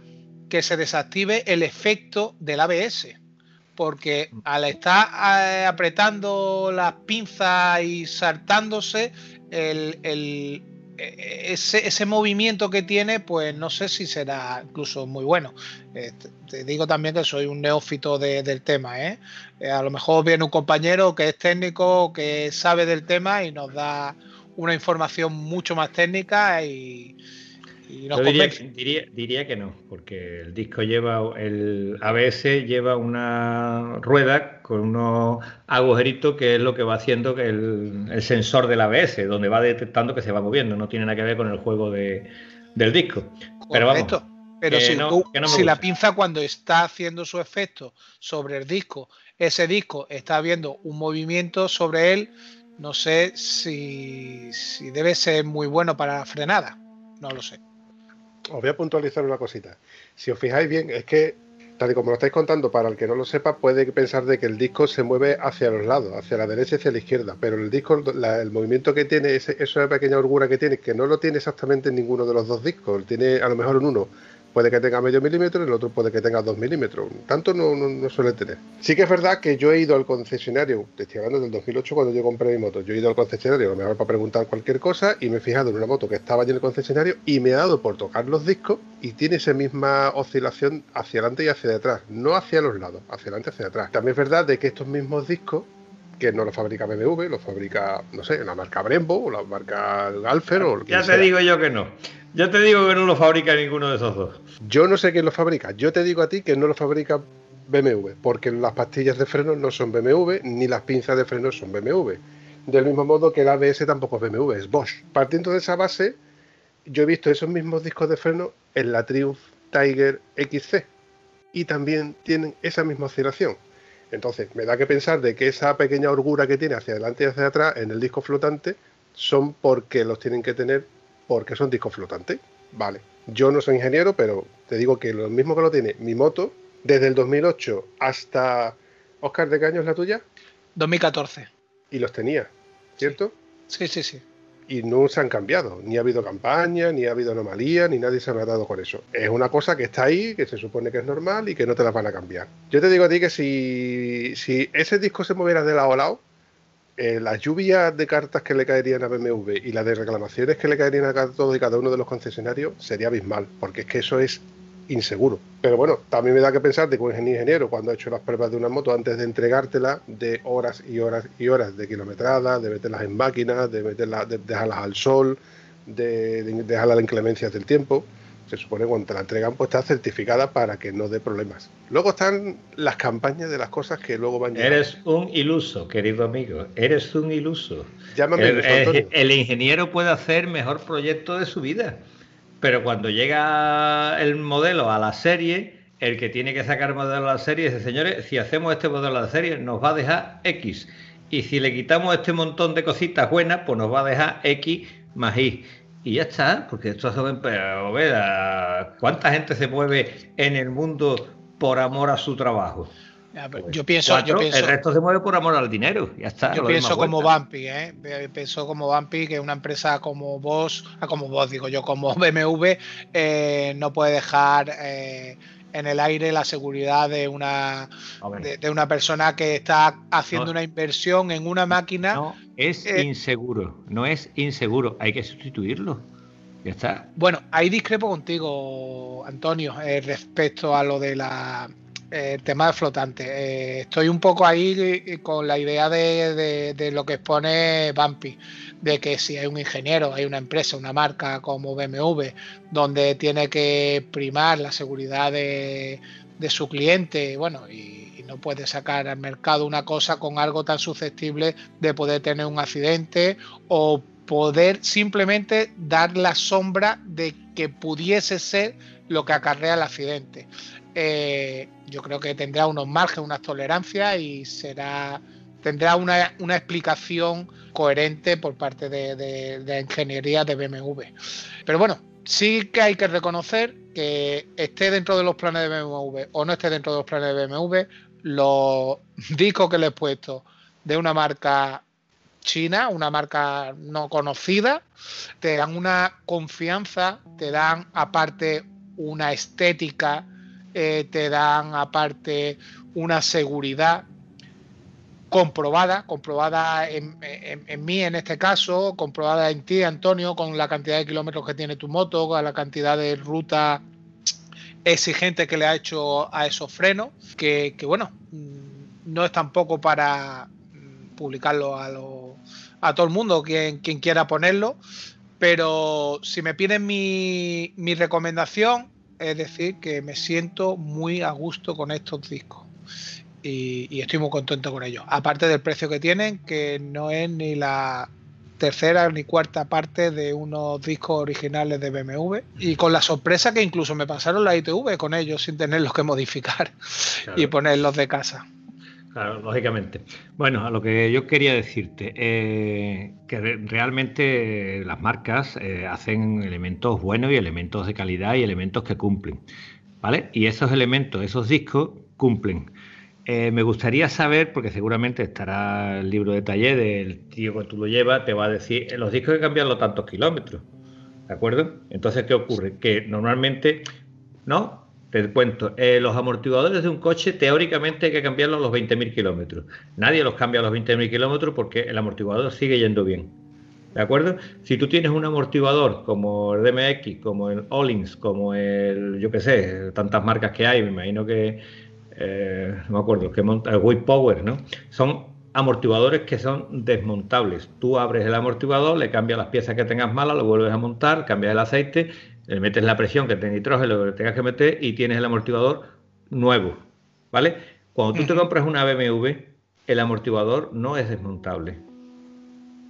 que se desactive el efecto del ABS. Porque al estar eh, apretando las pinzas y saltándose, el, ese, movimiento que tiene, pues no sé si será incluso muy bueno. Eh, te digo también que soy un neófito del tema. ¿eh? ¿eh? A lo mejor viene un compañero que es técnico, que sabe del tema y nos da una información mucho más técnica y, diría, que no, porque el disco lleva, el ABS lleva una rueda con unos agujeritos que es lo que va haciendo que el, sensor del ABS, donde va detectando que se va moviendo, no tiene nada que ver con el juego de, del disco. Pero vamos. Pero si, si la pinza cuando está haciendo su efecto sobre el disco, ese disco está viendo un movimiento sobre él, no sé si, si debe ser muy bueno para la frenada. No lo sé os voy a puntualizar una cosita. Si os fijáis bien, es que, tal y como lo estáis contando, para el que no lo sepa, puede pensar de que el disco se mueve hacia los lados, hacia la derecha y hacia la izquierda, pero el disco, el movimiento que tiene, esa pequeña holgura que tiene, que no lo tiene exactamente en ninguno de los dos discos, tiene a lo mejor en uno, Puede que tenga medio milímetro, el otro puede que tenga dos milímetros. Tanto no, no, suele tener. Sí que es verdad que yo he ido al concesionario, te estoy hablando del 2008 cuando yo compré mi moto, yo he ido al concesionario a lo mejor para preguntar cualquier cosa y me he fijado en una moto que estaba allí en el concesionario y me ha dado por tocar los discos y tiene esa misma oscilación hacia adelante y hacia atrás, no hacia los lados, hacia adelante y hacia atrás. También es verdad de que estos mismos discos que no lo fabrica BMW, lo fabrica, no sé, la marca Brembo o la marca Galfer o Ya te digo yo que no. Ya te digo que no lo fabrica ninguno de esos dos. Yo no sé quién lo fabrica. Yo te digo a ti que no lo fabrica BMW, porque las pastillas de freno no son BMW, ni las pinzas de freno son BMW. Del mismo modo que el ABS tampoco es BMW, es Bosch. Partiendo de esa base, yo he visto esos mismos discos de freno en la Triumph Tiger XC y también tienen esa misma oscilación. Entonces, me da que pensar de que esa pequeña orgura que tiene hacia adelante y hacia atrás en el disco flotante son porque los tienen que tener porque son discos flotantes. Vale. Yo no soy ingeniero, pero te digo que lo mismo que lo tiene mi moto, desde el 2008 hasta... Oscar, ¿de qué año es la tuya? 2014. Y los tenía, ¿cierto? Sí, sí, sí y no se han cambiado. Ni ha habido campaña, ni ha habido anomalía, ni nadie se ha dado con eso. Es una cosa que está ahí, que se supone que es normal y que no te la van a cambiar. Yo te digo a ti que si, si ese disco se moviera de lado a lado, eh, las lluvias de cartas que le caerían a BMW y las de reclamaciones que le caerían a todos y cada uno de los concesionarios sería abismal, porque es que eso es inseguro. Pero bueno, también me da que pensar de que un ingeniero cuando ha hecho las pruebas de una moto antes de entregártela, de horas y horas y horas de kilometrada, de meterlas en máquinas, de meterlas, de dejarlas al sol, de, dejarlas a la inclemencia del tiempo. Se supone que cuando te la entregan, pues está certificada para que no dé problemas. Luego están las campañas de las cosas que luego van llegando. Eres un iluso, querido amigo. Eres un iluso. Llámame el, el ingeniero puede hacer mejor proyecto de su vida. Pero cuando llega el modelo a la serie, el que tiene que sacar el modelo a la serie dice, señores, si hacemos este modelo a la serie, nos va a dejar X. Y si le quitamos este montón de cositas buenas, pues nos va a dejar X más Y. Y ya está, porque esto es pero ¿cuánta gente se mueve en el mundo por amor a su trabajo? Pues yo, pienso, yo pienso, El resto se mueve por amor al dinero. Ya está. Yo pienso como Bumpy, ¿eh? Pienso como Bumpy que una empresa como vos, ah, como vos digo yo, como BMW, eh, no puede dejar eh, en el aire la seguridad de una, de, una persona que está haciendo una inversión en una máquina. No, es eh, inseguro. No es inseguro. Hay que sustituirlo. Ya está. Bueno, ahí discrepo contigo, Antonio, respecto a lo de la el tema de flotante. Eh, estoy un poco ahí con la idea de, lo que expone Bumpy, de que si hay un ingeniero, hay una empresa, una marca como BMW, donde tiene que primar la seguridad de, su cliente, bueno, y, no puede sacar al mercado una cosa con algo tan susceptible de poder tener un accidente o poder simplemente dar la sombra de que pudiese ser lo que acarrea el accidente. Eh, yo creo que tendrá unos márgenes, unas tolerancias y será tendrá una, explicación coherente por parte de, la ingeniería de BMW. Pero bueno, sí que hay que reconocer que esté dentro de los planes de BMW o no esté dentro de los planes de BMW, los discos que le he puesto de una marca china, una marca no conocida, te dan una confianza, te dan aparte una estética eh, te dan aparte una seguridad comprobada, comprobada en, mí en este caso, comprobada en ti, Antonio, con la cantidad de kilómetros que tiene tu moto, con la cantidad de ruta exigente que le ha hecho a esos frenos, que, bueno, mm, no es tampoco para mm, publicarlo a, a todo el mundo, quien, quien quiera ponerlo, pero si me piden mi, mi recomendación, es decir que me siento muy a gusto con estos discos. Y, estoy muy contento con ellos. Aparte del precio que tienen, que no es ni la tercera ni cuarta parte de unos discos originales de BMW. Y con la sorpresa que incluso me pasaron la ITV con ellos sin tenerlos que modificar y ponerlos de casa. Claro, lógicamente. Bueno, a lo que yo quería decirte, eh, que realmente las marcas eh, hacen elementos buenos y elementos de calidad y elementos que cumplen. ¿Vale? Y esos elementos, esos discos, cumplen. Eh, me gustaría saber, porque seguramente estará el libro de taller del tío que tú lo llevas, te va a decir, los discos hay que cambiarlo tantos kilómetros. ¿De acuerdo? Entonces, ¿qué ocurre? Que normalmente ¿no? Te cuento, eh, los amortiguadores de un coche teóricamente hay que cambiarlos a los 20.000 kilómetros. Nadie los cambia a los 20.000 kilómetros porque el amortiguador sigue yendo bien. ¿De acuerdo? Si tú tienes un amortiguador como el DMX, como el Ollins, como el, yo qué sé, tantas marcas que hay, me imagino que, eh, no me acuerdo, que monta el Wave Power, ¿no? Son amortiguadores que son desmontables. Tú abres el amortiguador, le cambias las piezas que tengas malas, lo vuelves a montar, cambias el aceite, le metes la presión que te nitrógeno, lo que tengas que meter y tienes el amortiguador nuevo, ¿vale? Cuando tú te compras una BMW, el amortiguador no es desmontable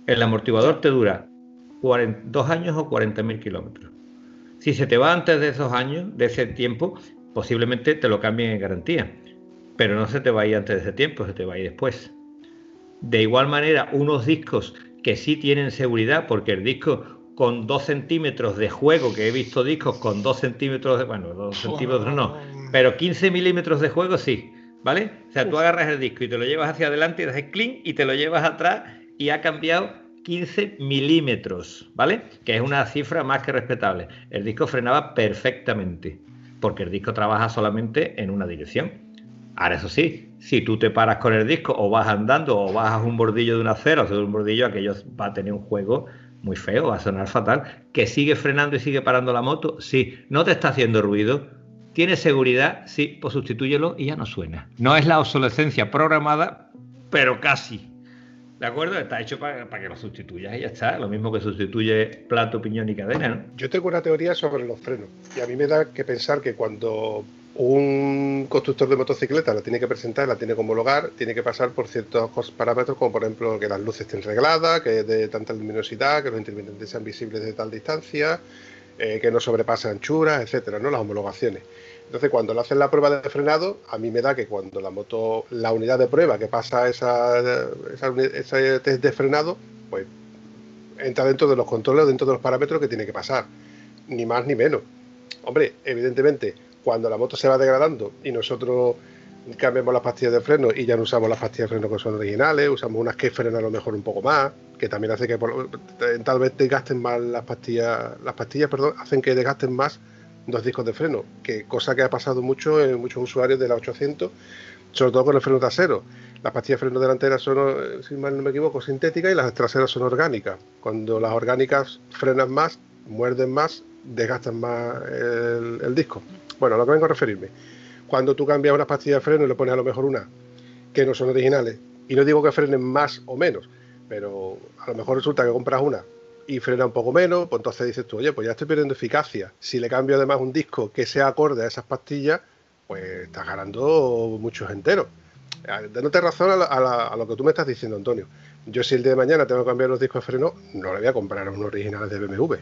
el amortiguador te dura dos años o 40.000 kilómetros. Si se te va antes de esos años, de ese tiempo, posiblemente te lo cambien en garantía. Pero no se te va a ir antes de ese tiempo, se te va a ir después. De igual manera, unos discos que sí tienen seguridad, porque el disco con 2 centímetros de juego, que he visto discos con 2 centímetros de, bueno, 2 centímetros no, pero 15 milímetros de juego sí, ¿vale? O sea, tú agarras el disco y te lo llevas hacia adelante y das clean y te lo llevas atrás y ha cambiado 15 milímetros, ¿vale? Que es una cifra más que respetable. El disco frenaba perfectamente, porque el disco trabaja solamente en una dirección. Ahora, eso sí, si tú te paras con el disco o vas andando o bajas un bordillo de una acera o de un bordillo, aquello va a tener un juego muy feo, va a sonar fatal. ¿Que sigue frenando y sigue parando la moto? Sí. ¿No te está haciendo ruido? ¿Tiene seguridad? Sí, pues sustitúyelo y ya no suena. No es la obsolescencia programada, pero casi. ¿De acuerdo? Está hecho para, que lo sustituyas y ya está. Lo mismo que sustituye plato, piñón y cadena, ¿no? Yo tengo una teoría sobre los frenos. Y a mí me da que pensar que cuando un constructor de motocicleta la tiene que presentar, la tiene que homologar, tiene que pasar por ciertos parámetros, como por ejemplo que las luces estén regladas, que de tanta luminosidad, que los intermitentes sean visibles de tal distancia, eh, que no sobrepase anchuras, etcétera, ¿no? Las homologaciones. Entonces, cuando le hacen la prueba de frenado, a mí me da que cuando la moto, la unidad de prueba que pasa esa, ese test de frenado, pues entra dentro de los controles, dentro de los parámetros que tiene que pasar, ni más ni menos. Hombre, evidentemente, cuando la moto se va degradando y nosotros cambiamos las pastillas de freno y ya no usamos las pastillas de freno que son originales, usamos unas que frenan a lo mejor un poco más, que también hace que tal vez desgasten más las pastillas, las pastillas, perdón, hacen que desgasten más dos discos de freno, que cosa que ha pasado mucho en muchos usuarios de la 800, sobre todo con el freno trasero. Las pastillas de freno delanteras son, eh, si mal no me equivoco, sintéticas y las traseras son orgánicas. Cuando las orgánicas frenan más, muerden más, desgastan más el, disco. Bueno, a lo que vengo a referirme. Cuando tú cambias una pastilla de freno y le pones a lo mejor una que no son originales, y no digo que frenen más o menos, pero a lo mejor resulta que compras una y frena un poco menos, pues entonces dices tú, oye, pues ya estoy perdiendo eficacia. Si le cambio además un disco que sea acorde a esas pastillas, pues estás ganando muchos enteros. Dándote razón a, lo que tú me estás diciendo, Antonio. Yo si el día de mañana tengo que cambiar los discos de freno, no le voy a comprar unos originales de BMW.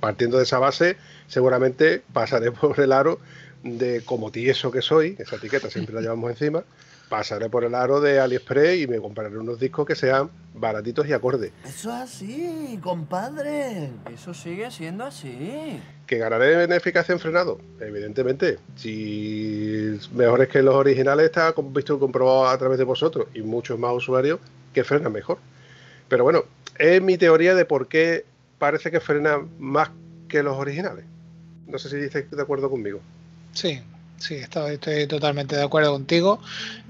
Partiendo de esa base, seguramente pasaré por el aro de como tieso que soy, esa etiqueta siempre la llevamos encima, pasaré por el aro de AliExpress y me compraré unos discos que sean baratitos y acordes. Eso es así, compadre. Eso sigue siendo así. ¿Que ganaré en eficacia en frenado? Evidentemente. Si mejores que los originales, está visto y comprobado a través de vosotros y muchos más usuarios que frenan mejor. Pero bueno, es mi teoría de por qué parece que frenan más que los originales. No sé si estáis de acuerdo conmigo. Sí, Sí, estoy, totalmente de acuerdo contigo,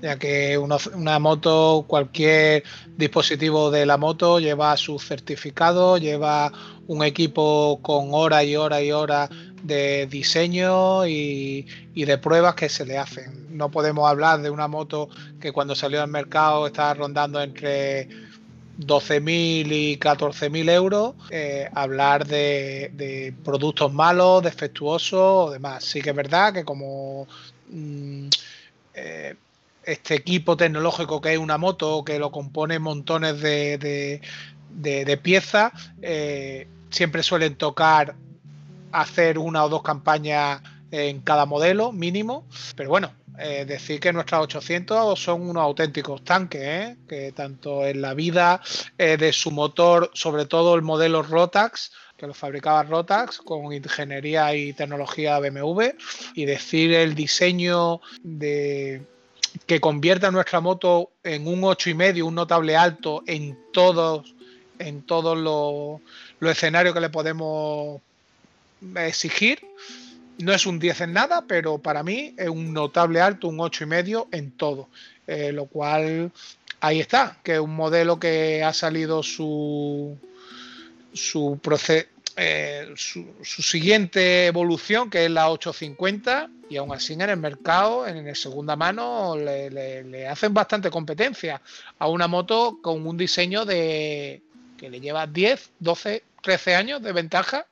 ya que una moto, cualquier dispositivo de la moto lleva su certificado, lleva un equipo con horas y horas y horas de diseño y, y, de pruebas que se le hacen. No podemos hablar de una moto que cuando salió al mercado estaba rondando entre 12.000 y 14.000 euros, eh, hablar de, productos malos, defectuosos o demás. Sí que es verdad que como mm, eh, este equipo tecnológico que es una moto, que lo compone montones de, piezas, eh, siempre suelen tocar hacer una o dos campañas en cada modelo mínimo, pero bueno, eh, decir que nuestras 800 son unos auténticos tanques, ¿eh? que tanto en la vida eh, de su motor, sobre todo el modelo Rotax, que lo fabricaba Rotax con ingeniería y tecnología BMW, y decir el diseño de que convierta nuestra moto en un 8,5, un notable alto en todos, en todos los, los escenarios que le podemos exigir no es un 10 en nada, pero para mí es un notable alto, un 8,5 en todo. Eh, lo cual ahí está, que es un modelo que ha salido su, su, eh, su, siguiente evolución, que es la 850, y aún así en el mercado, en el segunda mano, le, le hacen bastante competencia a una moto con un diseño de que le lleva 10, 12, 13 años de ventaja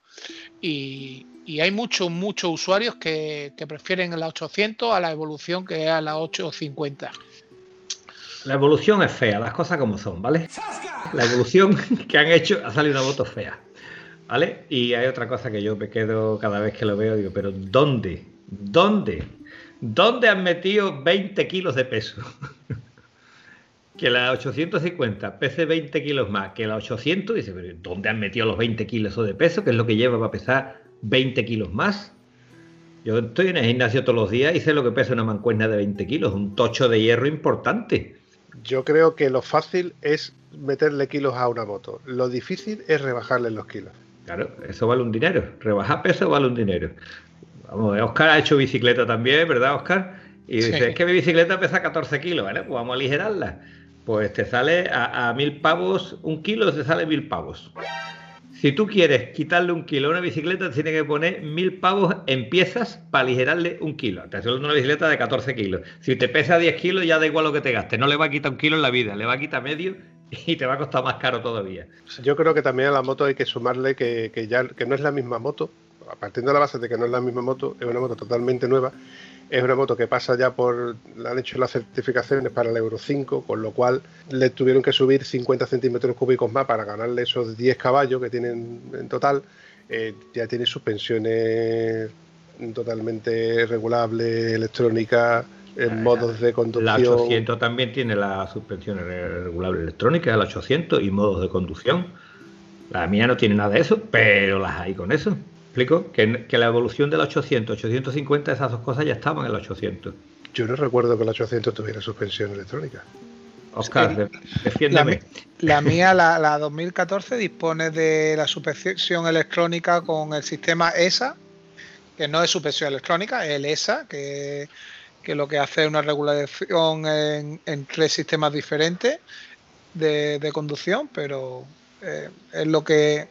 y, hay muchos, muchos usuarios que, prefieren la 800 a la evolución que a la 850. La evolución es fea, las cosas como son, ¿vale? La evolución que han hecho ha salido una moto fea, ¿vale? Y hay otra cosa que yo me quedo cada vez que lo veo, digo, pero ¿dónde? ¿Dónde? ¿Dónde han metido 20 kilos de peso? que la 850 pese 20 kilos más que la 800, dice, pero ¿dónde han metido los 20 kilos de peso? Que es lo que lleva para pesar 20 kilos más. Yo estoy en el gimnasio todos los días y sé lo que pesa una mancuerna de 20 kilos, un tocho de hierro importante. Yo creo que lo fácil es meterle kilos a una moto. Lo difícil es rebajarle los kilos. Claro, eso vale un dinero. Rebajar peso vale un dinero. Vamos, Oscar ha hecho bicicleta también, ¿verdad, Oscar? Y dice, es que mi bicicleta pesa 14 kilos, ¿vale? Pues vamos a aligerarla pues te sale a, mil pavos, un kilo te sale mil pavos. Si tú quieres quitarle un kilo a una bicicleta, te tiene que poner mil pavos en piezas para aligerarle un kilo. Te haciendo una bicicleta de 14 kilos. Si te pesa 10 kilos, ya da igual lo que te gaste. No le va a quitar un kilo en la vida, le va a quitar medio y te va a costar más caro todavía. Yo creo que también a la moto hay que sumarle que, que ya que no es la misma moto, partiendo de la base de que no es la misma moto, es una moto totalmente nueva es una moto que pasa ya por. Han hecho las certificaciones para el Euro 5, con lo cual le tuvieron que subir 50 centímetros cúbicos más para ganarle esos 10 caballos que tienen en total. Eh, ya tiene suspensiones totalmente regulables, electrónicas, en modos de conducción. La 800 también tiene las suspensiones regulables electrónicas, la 800 y modos de conducción. La mía no tiene nada de eso, pero las hay con eso explico? Que, la evolución del 800, 850, esas dos cosas ya estaban en el 800. Yo no recuerdo que el 800 tuviera suspensión electrónica. Oscar, defiéndeme. La, mía, la, 2014, dispone de la suspensión electrónica con el sistema ESA, que no es suspensión electrónica, es el ESA, que, lo que hace es una regulación en, tres sistemas diferentes de, conducción, pero eh, es lo que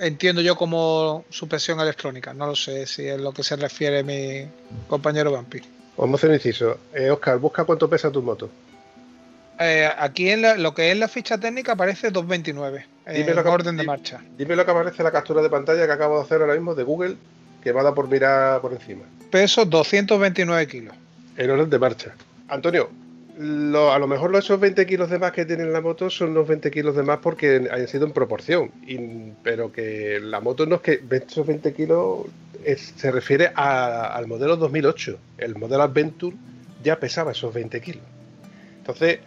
entiendo yo como suspensión electrónica. No lo sé si es lo que se refiere mi compañero Vampir. Vamos a hacer un inciso. Eh, Oscar, busca cuánto pesa tu moto. Eh, aquí en lo que es la ficha técnica aparece 229. Dime lo que, orden de marcha. Dime lo que aparece en la captura de pantalla que acabo de hacer ahora mismo de Google, que va a dar por mirar por encima. Peso 229 kilos. En orden de marcha. Antonio, a lo mejor esos 20 kilos de más que tiene la moto son los 20 kilos de más porque han sido en proporción. pero que la moto no es que esos 20 kilos se refiere al modelo 2008. El modelo Adventure ya pesaba esos 20 kilos. Entonces,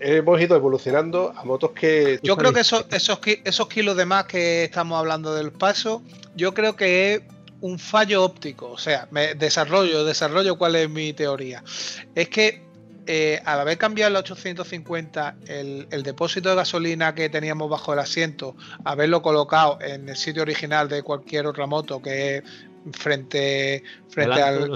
hemos ido evolucionando a motos que... Yo creo que esos, esos, esos kilos de más que estamos hablando del paso, yo creo que es un fallo óptico. O sea, me desarrollo, desarrollo cuál es mi teoría. Es que eh, al haber cambiado el 850 el, depósito de gasolina que teníamos bajo el asiento, haberlo colocado en el sitio original de cualquier otra moto que es frente, frente al.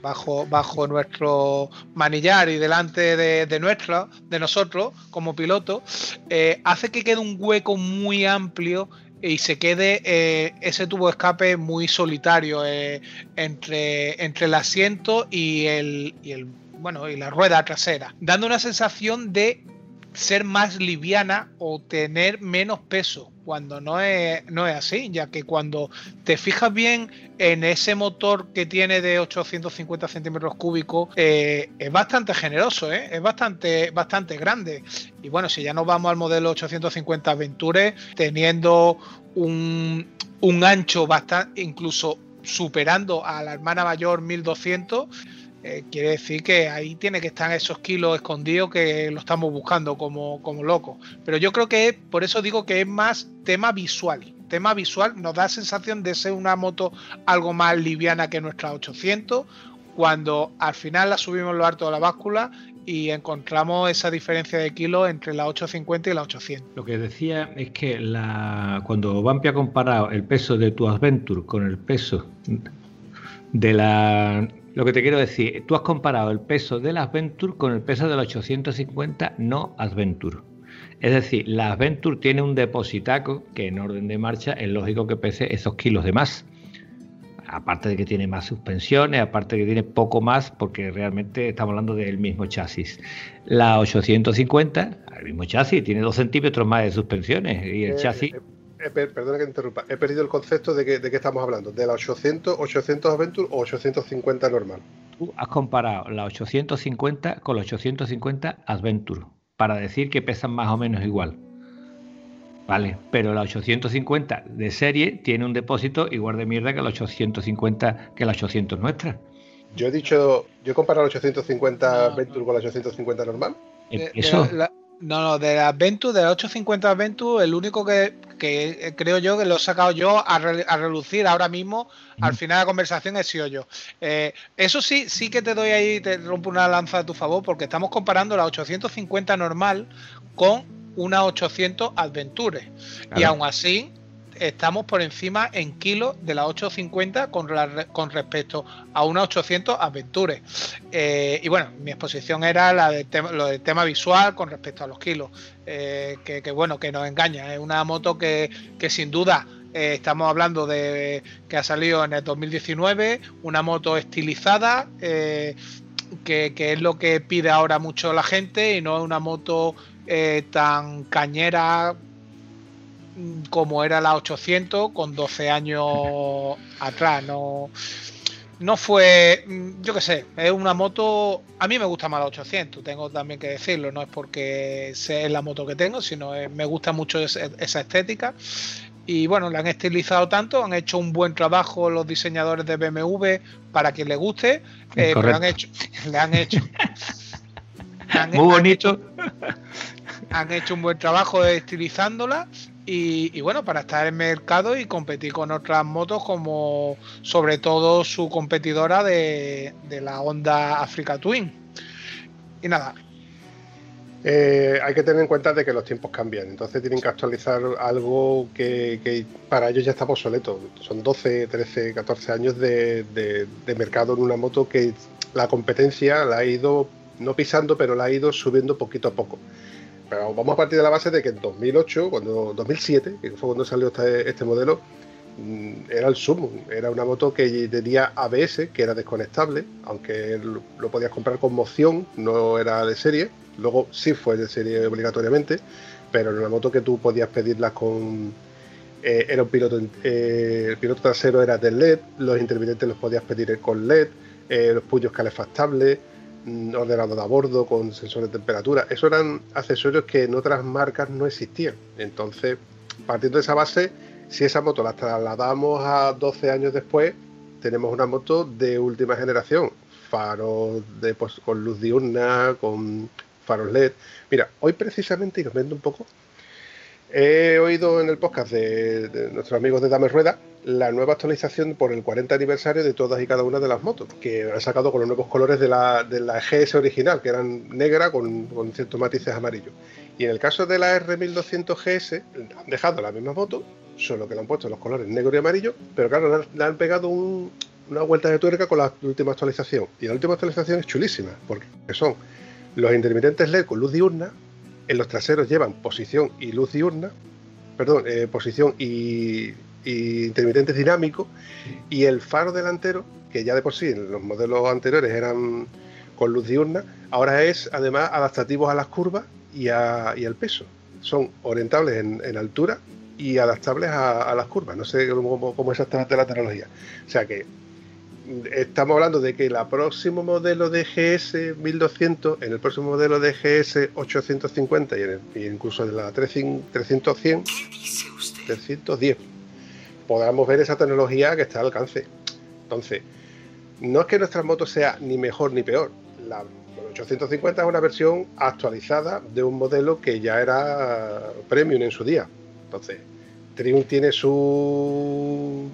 bajo, bajo nuestro manillar y delante de, de nuestro, de nosotros como piloto, eh, hace que quede un hueco muy amplio y se quede eh, ese tubo de escape muy solitario entre, entre el asiento y el, y el bueno, y la rueda trasera, dando una sensación de ser más liviana o tener menos peso, cuando no es, no es así, ya que cuando te fijas bien en ese motor que tiene de 850 centímetros cúbicos, eh, es bastante generoso, ¿eh? es bastante, bastante grande. Y bueno, si ya nos vamos al modelo 850 Venture, teniendo un, un ancho bastante, incluso superando a la hermana mayor 1200, eh, quiere decir que ahí tiene que estar esos kilos escondidos que lo estamos buscando como, como locos. Pero yo creo que por eso digo que es más tema visual. Tema visual nos da sensación de ser una moto algo más liviana que nuestra 800. Cuando al final la subimos lo alto de la báscula y encontramos esa diferencia de kilos entre la 850 y la 800. Lo que decía es que cuando Vampi ha comparado el peso de tu Adventure con el peso de la... Lo que te quiero decir, tú has comparado el peso de la Adventure con el peso de la 850 no Adventure. Es decir, la Adventure tiene un depositaco que en orden de marcha es lógico que pese esos kilos de más aparte de que tiene más suspensiones, aparte de que tiene poco más, porque realmente estamos hablando del mismo chasis. La 850, el mismo chasis, tiene dos centímetros más de suspensiones y el Eh, chasis... eh, eh, per- perdona que te interrumpa. He perdido el concepto de, que, de qué estamos hablando. ¿De la 800, 800 Adventure o 850 normal? Tú has comparado la 850 con la 850 Adventure para decir que pesan más o menos igual. Vale, pero la 850 de serie tiene un depósito igual de mierda que la 850 que la 800 nuestra. Yo he dicho, yo he comparado la 850 No, Adventure con la 850 normal. De Eso, la- no, no, de la Adventure, de la 850 Adventure, el único que, que, creo yo que lo he sacado yo a, re- a relucir ahora mismo, al final de la conversación, he sido yo. Eh, eso sí, sí que te doy ahí, te rompo una lanza a tu favor, porque estamos comparando la 850 normal con una 800 Adventure. Y aún así, estamos por encima en kilos de la 850 con, con respecto a una 800 Adventure. Eh, y bueno, mi exposición era la tema, lo del tema visual con respecto a los kilos. Eh, que, bueno, que nos engaña. Es una moto que, que sin duda eh, estamos hablando de que ha salido en el 2019, una moto estilizada. que, que es lo que pide ahora mucho la gente y no es una moto tan cañera como era la 800 con 12 años atrás. No, no fue, yo qué sé, es una moto. A mí me gusta más la 800, tengo también que decirlo. No es porque sea la moto que tengo, sino es- me gusta mucho esa, esa estética. Y bueno, la han estilizado tanto, han hecho un buen trabajo los diseñadores de BMW para que le guste. eh, pero Correcto. han hecho, le han hecho. han- muy han bonito. han hecho un buen trabajo estilizándola y, y bueno, para estar en mercado y competir con otras motos como sobre todo su competidora de, la Honda Africa Twin. Y nada, Eh, hay que tener en cuenta de que los tiempos cambian, entonces tienen que actualizar algo que, para ellos ya está obsoleto. Son 12, 13, 14 años de mercado en una moto que la competencia la ha ido, no pisando, pero la ha ido subiendo poquito a poco. Pero vamos a partir de la base de que en 2008, cuando 2007, que fue cuando salió este, modelo, mm, era el sumo. Era una moto que tenía ABS, que era desconectable, aunque lo, podías comprar con moción, no era de serie. Luego sí fue de serie obligatoriamente, pero era una moto que tú podías pedirlas con. eh, era un piloto, eh, el piloto trasero era de LED, los intermitentes los podías pedir con LED, eh, los puños calefactables, ordenador a bordo con sensor de temperatura. Esos eran accesorios que en otras marcas no existían. Entonces, partiendo de esa base, si esa moto la trasladamos a 12 años después, tenemos una moto de última generación. Faros de, pues, con luz diurna, con faros LED. Mira, hoy precisamente, y os vendo un poco, he oído en el podcast de, nuestros amigos de Dame Rueda la nueva actualización por el 40 aniversario de todas y cada una de las motos, que han sacado con los nuevos colores de la, de la GS original, que eran negra con, ciertos matices amarillos. Y en el caso de la R1200 GS, han dejado la misma moto, solo que le han puesto los colores negro y amarillo, pero claro, le han, pegado un- una vuelta de tuerca con la última actualización. Y la última actualización es chulísima, porque son los intermitentes LED con luz diurna, en los traseros llevan posición y luz diurna, perdón, eh, posición y, y intermitentes dinámicos, y el faro delantero, que ya de por sí en los modelos anteriores eran con luz diurna, ahora es además adaptativos a las curvas y, al peso. Son orientables en, altura y adaptables a, las curvas. No sé cómo, cómo es exactamente la tecnología. O sea que estamos hablando de que el próximo modelo de GS 1200, en el próximo modelo de GS 850 y, en el- y incluso en la 300, 300 100, 310, podamos ver esa tecnología que está al alcance. Entonces, no es que nuestra moto sea ni mejor ni peor. La 850 es una versión actualizada de un modelo que ya era premium en su día. Entonces, Triumph tiene su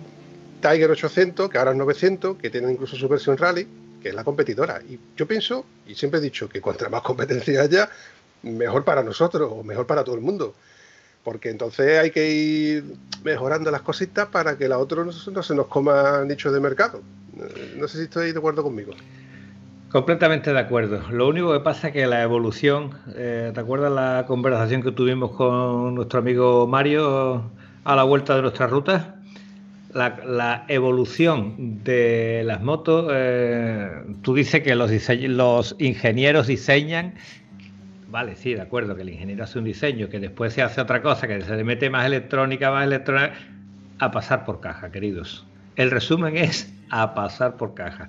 Tiger 800, que ahora es 900, que tiene incluso su versión rally, que es la competidora. Y yo pienso, y siempre he dicho, que contra más competencia haya, mejor para nosotros o mejor para todo el mundo. Porque entonces hay que ir mejorando las cositas para que la otra no, no se nos coma nicho de mercado. Eh, No sé si estoy de acuerdo conmigo. Completamente de acuerdo. Lo único que pasa es que la evolución, eh, ¿te acuerdas la conversación que tuvimos con nuestro amigo Mario a la vuelta de nuestras rutas? La, la evolución de las motos, eh, tú dices que los, los ingenieros diseñan, vale, sí, de acuerdo, que el ingeniero hace un diseño, que después se hace otra cosa, que se le mete más electrónica, más electrónica, a pasar por caja, queridos. El resumen es a pasar por caja.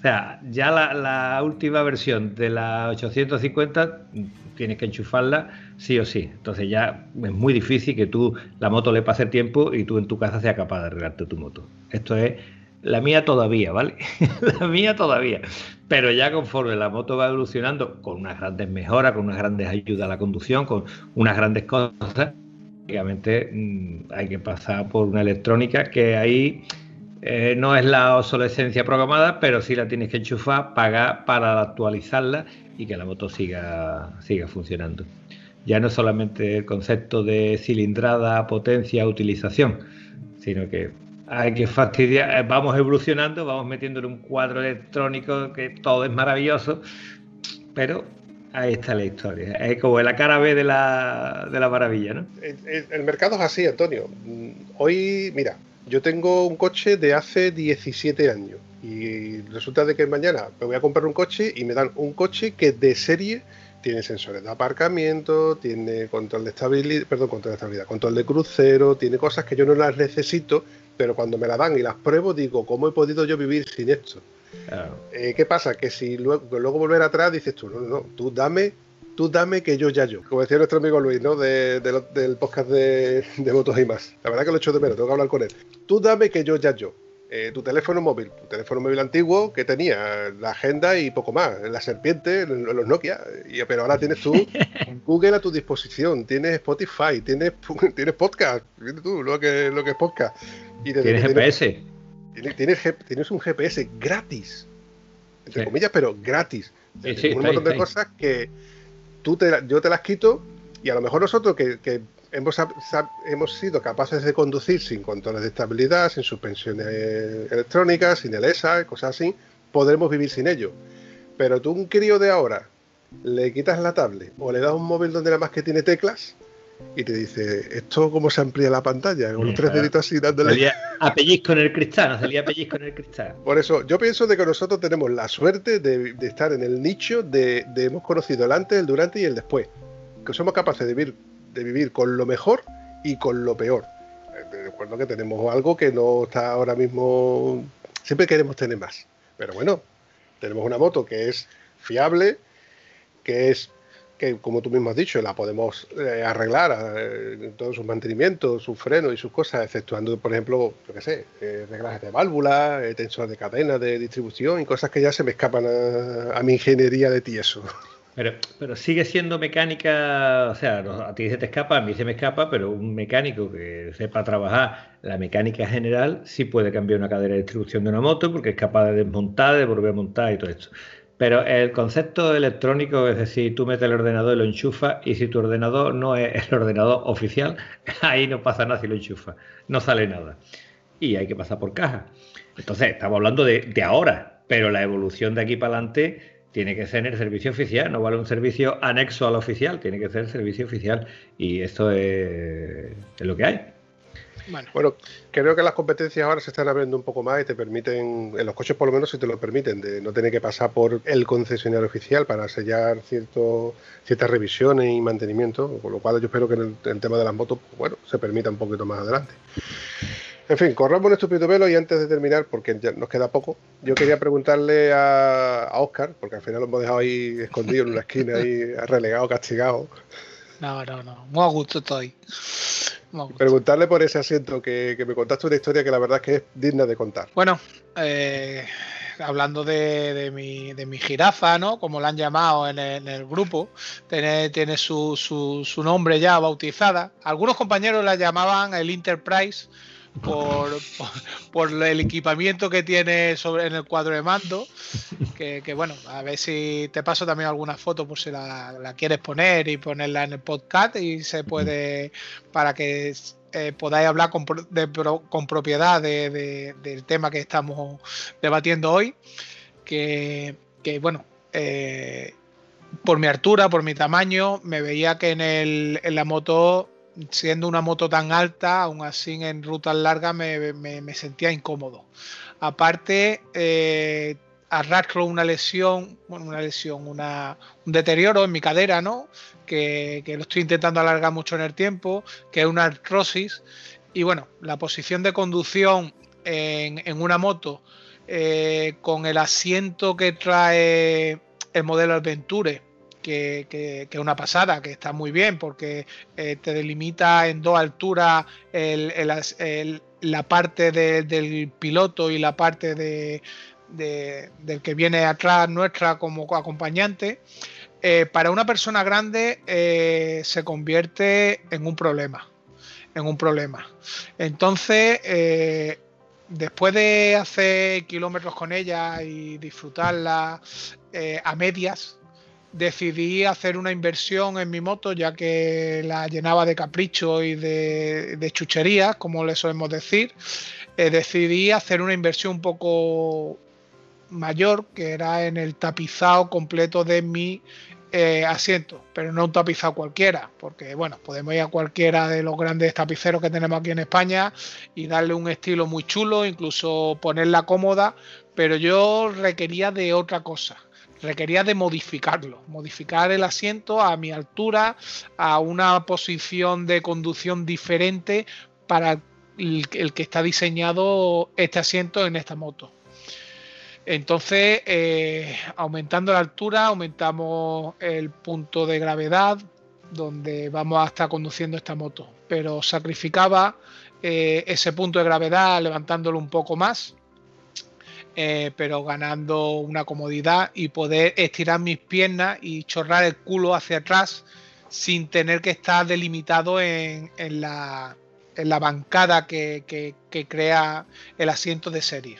O sea, ya la, última versión de la 850 mm, tienes que enchufarla sí o sí. Entonces ya es muy difícil que tú la moto le pase tiempo y tú en tu casa seas capaz de arreglarte tu moto. Esto es la mía todavía, ¿vale? la mía todavía. Pero ya conforme la moto va evolucionando con unas grandes mejoras, con unas grandes ayudas a la conducción, con unas grandes cosas, prácticamente mm, hay que pasar por una electrónica que ahí eh, no es la obsolescencia programada, pero sí la tienes que enchufar, pagar para actualizarla y que la moto siga, siga funcionando. Ya no solamente el concepto de cilindrada, potencia, utilización, sino que hay que fastidiar, eh, vamos evolucionando, vamos metiéndole un cuadro electrónico que todo es maravilloso, pero ahí está la historia. Es como la cara B de la, de la maravilla, ¿no? El mercado es así, Antonio. Mm, Hoy, mira, yo tengo un coche de hace 17 años y resulta de que mañana me voy a comprar un coche y me dan un coche que de serie tiene sensores de aparcamiento, tiene control de estabilidad, perdón, control de estabilidad, control de crucero, tiene cosas que yo no las necesito, pero cuando me la dan y las pruebo digo, ¿cómo he podido yo vivir sin esto? Claro. Eh, ¿Qué pasa? Que si luego, luego volver atrás dices tú, no, no, no, tú dame, tú dame que yo ya yo. Como decía nuestro amigo Luis, ¿no? De- de lo- del podcast de, de motos y más. La verdad que lo echo de menos, tengo que hablar con él. Tú dame que yo ya yo. Eh, tu teléfono móvil, tu teléfono móvil antiguo que tenía la agenda y poco más, la serpiente, los Nokia, y, pero ahora tienes tú Google a tu disposición, tienes Spotify, tienes, tienes podcast, fíjate tú lo que, lo que es podcast. Y desde Tienes tienes- GPS. Tienes, tienes tienes un GPS gratis, entre Sí. comillas, pero gratis. Sí, Tienes sí, un montón de ahí. cosas que tú te, yo te las quito y a lo mejor nosotros que, hemos, hemos sido capaces de conducir sin controles de estabilidad, sin suspensiones electrónicas, sin el ESA, cosas así, podremos vivir sin ello. Pero tú un crío de ahora le quitas la tablet o le das un móvil donde nada más que tiene teclas y te dice, ¿esto cómo se amplía la pantalla? Con los tres deditos así dándole. Salía a pellizco en el cristal, no salía a pellizco en el cristal. Por eso, yo pienso de que nosotros tenemos la suerte de, de estar en el nicho de, de hemos conocido el antes, el durante y el después. Que somos capaces de vivir, de vivir con lo mejor y con lo peor. Eh, Recuerdo que tenemos algo que no está ahora mismo. Siempre queremos tener más. Pero bueno, tenemos una moto que es fiable, que es que como tú mismo has dicho, la podemos eh, arreglar eh, todos sus mantenimientos, sus frenos y sus cosas, exceptuando, por ejemplo, yo qué sé, eh, reglajes de válvula, eh, tensor de cadena de distribución y cosas que ya se me escapan a, mi ingeniería de tieso. Pero, pero sigue siendo mecánica, o sea, a ti se te escapa, a mí se me escapa, pero un mecánico que sepa trabajar la mecánica general sí puede cambiar una cadena de distribución de una moto porque es capaz de desmontar, de volver a montar y todo esto. Pero el concepto electrónico, es decir, tú metes el ordenador y lo enchufas, y si tu ordenador no es el ordenador oficial, ahí no pasa nada si lo enchufas, no sale nada. Y hay que pasar por caja. Entonces, estamos hablando de, de ahora, pero la evolución de aquí para adelante tiene que ser en el servicio oficial, no vale un servicio anexo al oficial, tiene que ser el servicio oficial. Y esto es, es lo que hay. Bueno, Bueno, creo que las competencias ahora se están abriendo un poco más y te permiten, en los coches por lo menos, si te lo permiten, de no tener que pasar por el concesionario oficial para sellar cierto, ciertas revisiones y mantenimiento, con lo cual yo espero que en el, en el tema de las motos, pues, bueno, se permita un poquito más adelante. En fin, corramos un estúpido velo y antes de terminar, porque ya nos queda poco, yo quería preguntarle a, a Oscar, porque al final lo hemos dejado ahí escondido en una esquina, ahí relegado, castigado, no, no, no. Muy a gusto estoy. Preguntarle por ese asiento que, que me contaste una historia que la verdad es que es digna de contar. Bueno, eh, hablando de, de mi, de mi jirafa, ¿no? Como la han llamado en el, en el grupo, tiene, tiene su, su- su nombre ya bautizada. Algunos compañeros la llamaban el Enterprise por, por, el equipamiento que tiene sobre, en el cuadro de mando. Que, bueno, a ver si te paso también alguna foto por si la, quieres poner y ponerla en el podcast y se puede para que eh, podáis hablar con, con propiedad del tema que estamos debatiendo hoy. Que, que bueno, eh, por mi altura, por mi tamaño, me veía que en, el, en la moto, siendo una moto tan alta, aún así en rutas largas me, sentía incómodo. Aparte, eh, arrastro una lesión, bueno, una lesión, una, un deterioro en mi cadera, ¿no? Que, lo estoy intentando alargar mucho en el tiempo, que es una artrosis. Y bueno, la posición de conducción en, una moto eh, con el asiento que trae el modelo Adventure, que, es una pasada, que está muy bien, porque eh, te delimita en dos alturas la parte del piloto y la parte de, del que viene atrás nuestra como acompañante. Eh, para una persona grande eh, se convierte en un problema. En un problema. Entonces, después de hacer kilómetros con ella y disfrutarla a medias, decidí hacer una inversión en mi moto, ya que la llenaba de capricho y de, de chucherías, como le solemos decir. Eh, decidí hacer una inversión un poco mayor, que era en el tapizado completo de mi eh, asiento, pero no un tapizado cualquiera, porque bueno, podemos ir a cualquiera de los grandes tapiceros que tenemos aquí en España y darle un estilo muy chulo, incluso ponerla cómoda, pero yo requería de otra cosa. Requería de modificarlo, modificar el asiento a mi altura, a una posición de conducción diferente para el que está diseñado este asiento en esta moto. Entonces, eh, aumentando la altura, aumentamos el punto de gravedad donde vamos a estar conduciendo esta moto. Pero sacrificaba eh, ese punto de gravedad levantándolo un poco más, eh, pero ganando una comodidad y poder estirar mis piernas y chorrar el culo hacia atrás sin tener que estar delimitado en, la, bancada que crea el asiento de serie.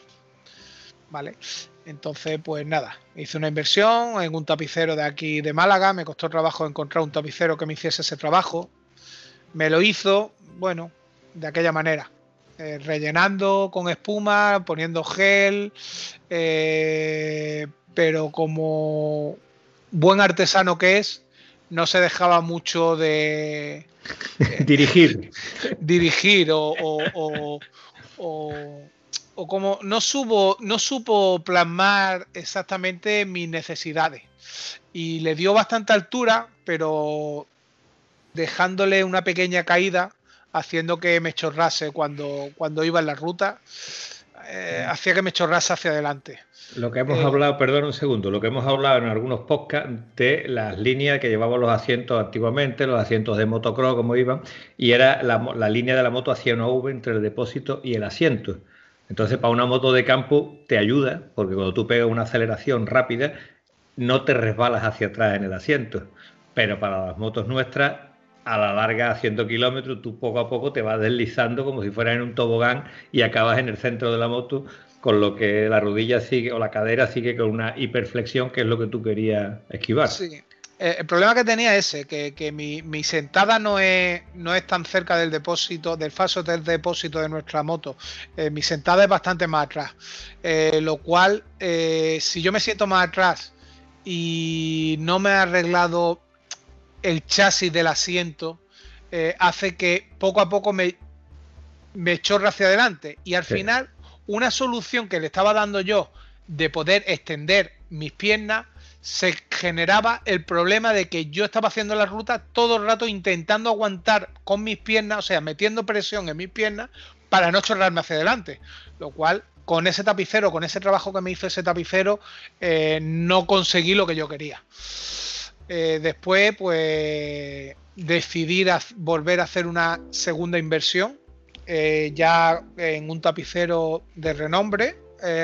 ¿vale? Entonces, pues nada, hice una inversión en un tapicero de aquí de Málaga, me costó trabajo encontrar un tapicero que me hiciese ese trabajo, me lo hizo, bueno, de aquella manera, eh, rellenando con espuma, poniendo gel, eh, pero como buen artesano que es, no se dejaba mucho de dirigir. Dirigir o o como no, supo, no supo plasmar exactamente mis necesidades. Y le dio bastante altura, pero dejándole una pequeña caída, haciendo que me chorrase cuando, cuando iba en la ruta, eh, hacía que me chorrase hacia adelante. Lo que hemos eh, hablado, perdón un segundo, lo que hemos hablado en algunos podcasts de las líneas que llevaban los asientos antiguamente, los asientos de motocross, como iban, y era la, la línea de la moto hacía una V entre el depósito y el asiento. Entonces, para una moto de campo te ayuda, porque cuando tú pegas una aceleración rápida, no te resbalas hacia atrás en el asiento. Pero para las motos nuestras, a la larga, 100 kilómetros, tú poco a poco te vas deslizando como si fueras en un tobogán y acabas en el centro de la moto, con lo que la rodilla sigue o la cadera sigue con una hiperflexión, que es lo que tú querías esquivar. Sí. Eh, el problema que tenía es ese, que, mi, sentada no es, no es tan cerca del depósito, del falso del depósito de nuestra moto. Eh, mi sentada es bastante más atrás. Eh, lo cual, si yo me siento más atrás y no me ha arreglado el chasis del asiento, hace que poco a poco me, me chorre hacia adelante. Y al final, una solución que le estaba dando yo de poder extender mis piernas se generaba el problema de que yo estaba haciendo la ruta todo el rato intentando aguantar con mis piernas, o sea, metiendo presión en mis piernas para no chorrarme hacia adelante. Lo cual, con ese tapicero, con ese trabajo que me hizo ese tapicero, eh, no conseguí lo que yo quería. Eh, después, pues, decidí volver a hacer una segunda inversión, eh, ya en un tapicero de renombre,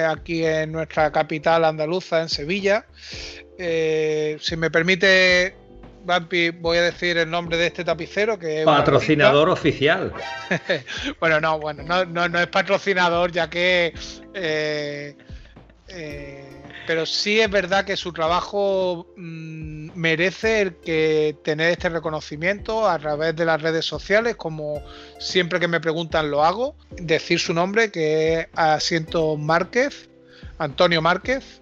aquí en nuestra capital andaluza, en Sevilla. Eh, si me permite Vampi, voy a decir el nombre de este tapicero que es patrocinador oficial. bueno, no, bueno, no, no, es patrocinador, ya que eh, eh, pero sí es verdad que su trabajo mm, merece el que tener este reconocimiento a través de las redes sociales, como siempre que me preguntan lo hago, decir su nombre que es Asiento Márquez, Antonio Márquez,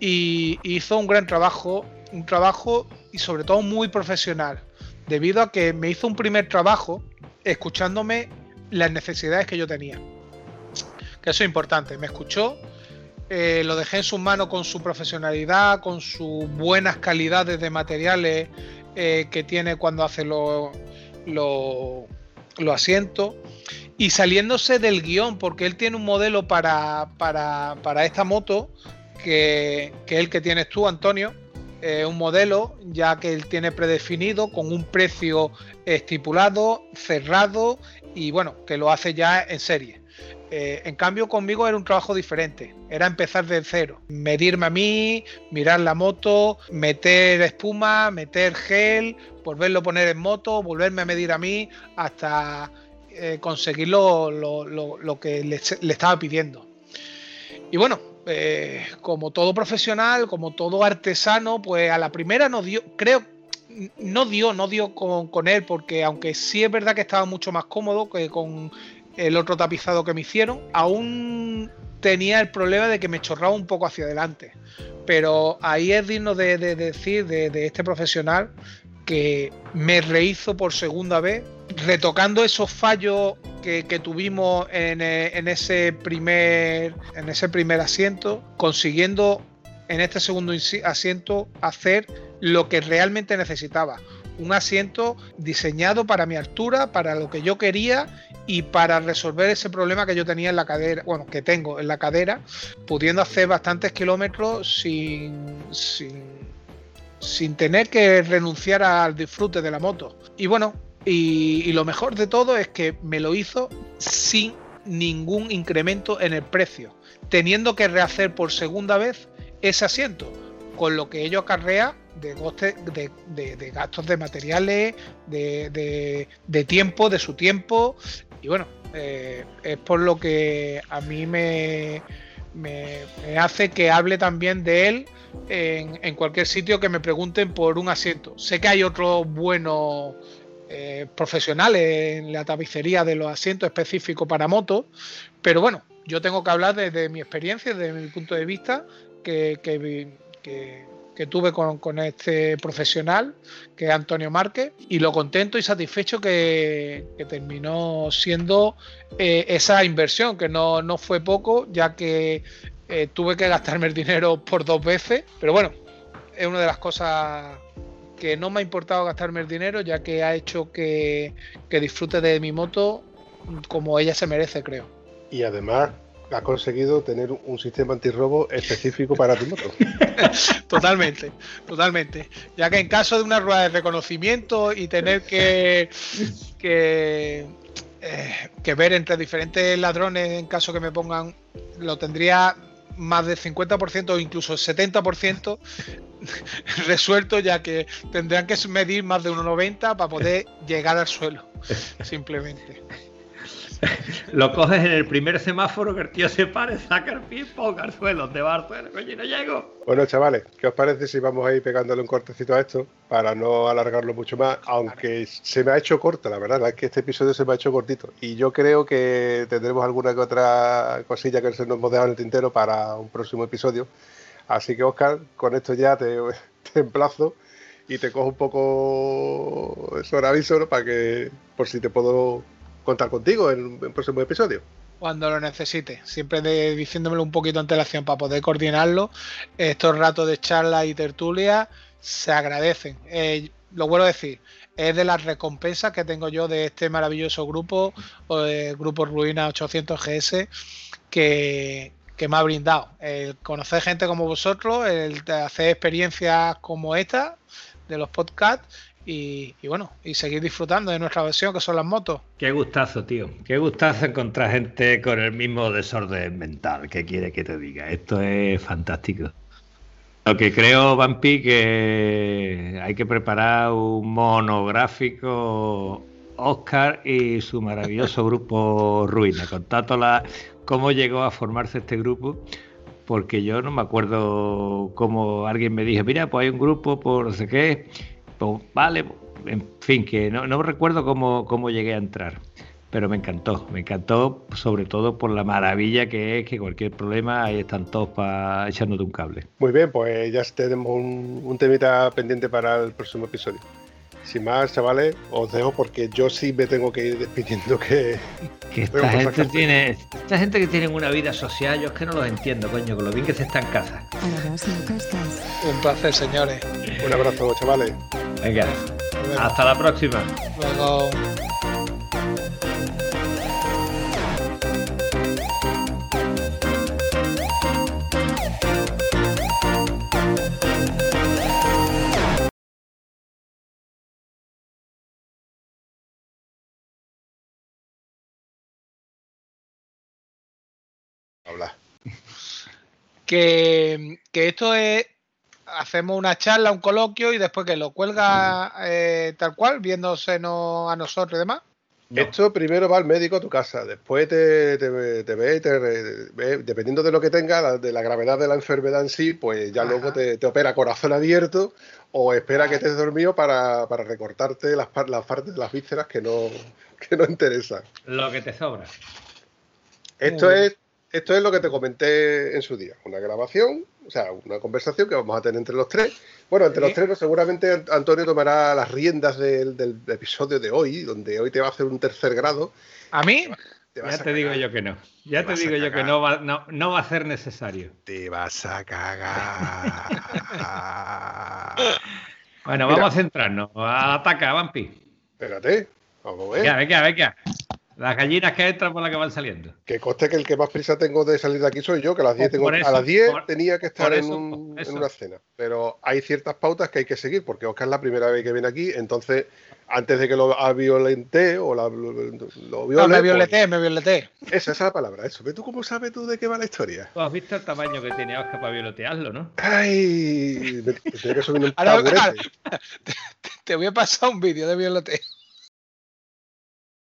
y hizo un gran trabajo, un trabajo y sobre todo muy profesional, debido a que me hizo un primer trabajo escuchándome las necesidades que yo tenía. Que eso es importante, me escuchó eh, lo dejé en sus manos con su profesionalidad, con sus buenas calidades de materiales eh, que tiene cuando hace los lo, asientos y saliéndose del guion, porque él tiene un modelo para, para, esta moto que, que, el que tienes tú, Antonio. un modelo ya que él tiene predefinido con un precio estipulado, cerrado y bueno, que lo hace ya en serie. Eh, en cambio, conmigo era un trabajo diferente. Era empezar de cero. Medirme a mí, mirar la moto, meter espuma, meter gel, volverlo a poner en moto, volverme a medir a mí hasta eh, conseguir lo, que le, estaba pidiendo. Y bueno, eh, como todo profesional, como todo artesano, pues a la primera no dio, creo, no dio, no dio con, con, él, porque aunque sí es verdad que estaba mucho más cómodo que con el otro tapizado que me hicieron, aún tenía el problema de que me chorraba un poco hacia adelante. Pero ahí es digno de, decir de, este profesional que me rehizo por segunda vez, retocando esos fallos que, tuvimos en, ese primer, en ese primer asiento, consiguiendo en este segundo asiento hacer lo que realmente necesitaba. Un asiento diseñado para mi altura, para lo que yo quería y para resolver ese problema que yo tenía en la cadera, bueno, que tengo en la cadera, pudiendo hacer bastantes kilómetros sin, sin, tener que renunciar al disfrute de la moto. Y bueno, y, lo mejor de todo es que me lo hizo sin ningún incremento en el precio, teniendo que rehacer por segunda vez ese asiento, con lo que ello acarrea de, de, de, gastos de materiales, de, de, tiempo, de su tiempo y bueno, eh, es por lo que a mí me, me, hace que hable también de él en, cualquier sitio que me pregunten por un asiento. Sé que hay otros buenos eh, profesionales en la tapicería de los asientos específicos para motos, pero bueno, yo tengo que hablar desde mi experiencia, desde mi punto de vista, que que tuve con, este profesional, que es Antonio Márquez, y lo contento y satisfecho que, terminó siendo eh, esa inversión, que no, fue poco, ya que eh, tuve que gastarme el dinero por dos veces, pero bueno, es una de las cosas que no me ha importado gastarme el dinero, ya que ha hecho que, que disfrute de mi moto como ella se merece, creo. Y además ha conseguido tener un sistema antirrobo específico para tu moto. totalmente, totalmente. Ya que en caso de una rueda de reconocimiento y tener que, que, eh, que ver entre diferentes ladrones en caso que me pongan, lo tendría más del 50% o incluso el 70% resuelto, ya que tendrían que medir más de 1,90 para poder llegar al suelo, simplemente. Lo coges en el primer semáforo que el tío se pare, saca el pie, ponga al suelo, te va al suelo, coño, no llego. Bueno, chavales, ¿qué os parece si vamos a ir pegándole un cortecito a esto para no alargarlo mucho más? Aunque se me ha hecho corto, la verdad, es que este episodio se me ha hecho cortito. Y yo creo que tendremos alguna que otra cosilla que se nos hemos dejado en el tintero para un próximo episodio. Así que, Oscar, con esto ya te, emplazo y te cojo un poco eso aviso para que, por si te puedo contar contigo en el próximo episodio. Cuando lo necesite, siempre de, diciéndomelo un poquito antelación para poder coordinarlo. Estos ratos de charla y tertulia se agradecen. Eh, lo vuelvo a decir, es de las recompensas que tengo yo de este maravilloso grupo, Grupo Ruina 800 GS, que, que me ha brindado. El conocer gente como vosotros, el hacer experiencias como esta de los podcasts y, bueno, y seguir disfrutando de nuestra versión que son las motos. Qué gustazo, tío. Qué gustazo encontrar gente con el mismo desorden mental que quiere que te diga. Esto es fantástico. Lo que creo, Vampi, que hay que preparar un monográfico Oscar y su maravilloso grupo Ruina. Contar la, cómo llegó a formarse este grupo, porque yo no me acuerdo cómo alguien me dijo, mira, pues hay un grupo por no sé qué, pues vale, en fin, que no, no recuerdo cómo, cómo llegué a entrar pero me encantó, me encantó sobre todo por la maravilla que es que cualquier problema ahí están todos para echándote un cable. Muy bien, pues ya tenemos un, un temita pendiente para el próximo episodio. Sin más, chavales, os dejo porque yo sí me tengo que ir despidiendo que... que esta gente tiene... Esta gente que tiene una vida social, yo es que no los entiendo, coño, con lo bien que se está en casa. Un placer, señores. Un abrazo, chavales. Venga, hasta la próxima. Luego... Que, que esto es hacemos una charla, un coloquio y después que lo cuelga eh, tal cual, viéndose no a nosotros y demás. Esto primero va al médico a tu casa, después te, te, te ve, te, ve, dependiendo de lo que tenga, de la gravedad de la enfermedad en sí, pues ya Ajá. luego te, opera corazón abierto o espera Ajá. que estés dormido para, para recortarte las, las partes de las vísceras que no, que no interesan. Lo que te sobra. Esto es esto es lo que te comenté en su día, una grabación, o sea, una conversación que vamos a tener entre los tres. Bueno, entre ¿Sí? los tres no, seguramente Antonio tomará las riendas del, del, episodio de hoy, donde hoy te va a hacer un tercer grado. ¿A mí? Te ya te digo yo que no. Ya te, te digo yo que no va, no, no va a ser necesario. Te vas a cagar. bueno, vamos a centrarnos. Ataca, Vampi. Espérate. Vamos a ver. Venga, venga, venga. Las gallinas que entran por las que van saliendo. Que coste que el que más prisa tengo de salir de aquí soy yo, que a las 10 tengo, eso, a las 10 por, tenía que estar eso, en, un, en, una cena. Pero hay ciertas pautas que hay que seguir, porque Oscar es la primera vez que viene aquí, entonces antes de que lo violente o la, lo, lo viole, No, me violeté, pues, me violeté. Esa, esa es la palabra, eso. ¿Tú cómo sabes tú de qué va la historia? Tú has visto el tamaño que tiene Oscar para violetearlo, ¿no? Ay, me, me tengo que subir un taburete. Te, te voy a pasar un vídeo de violoteo.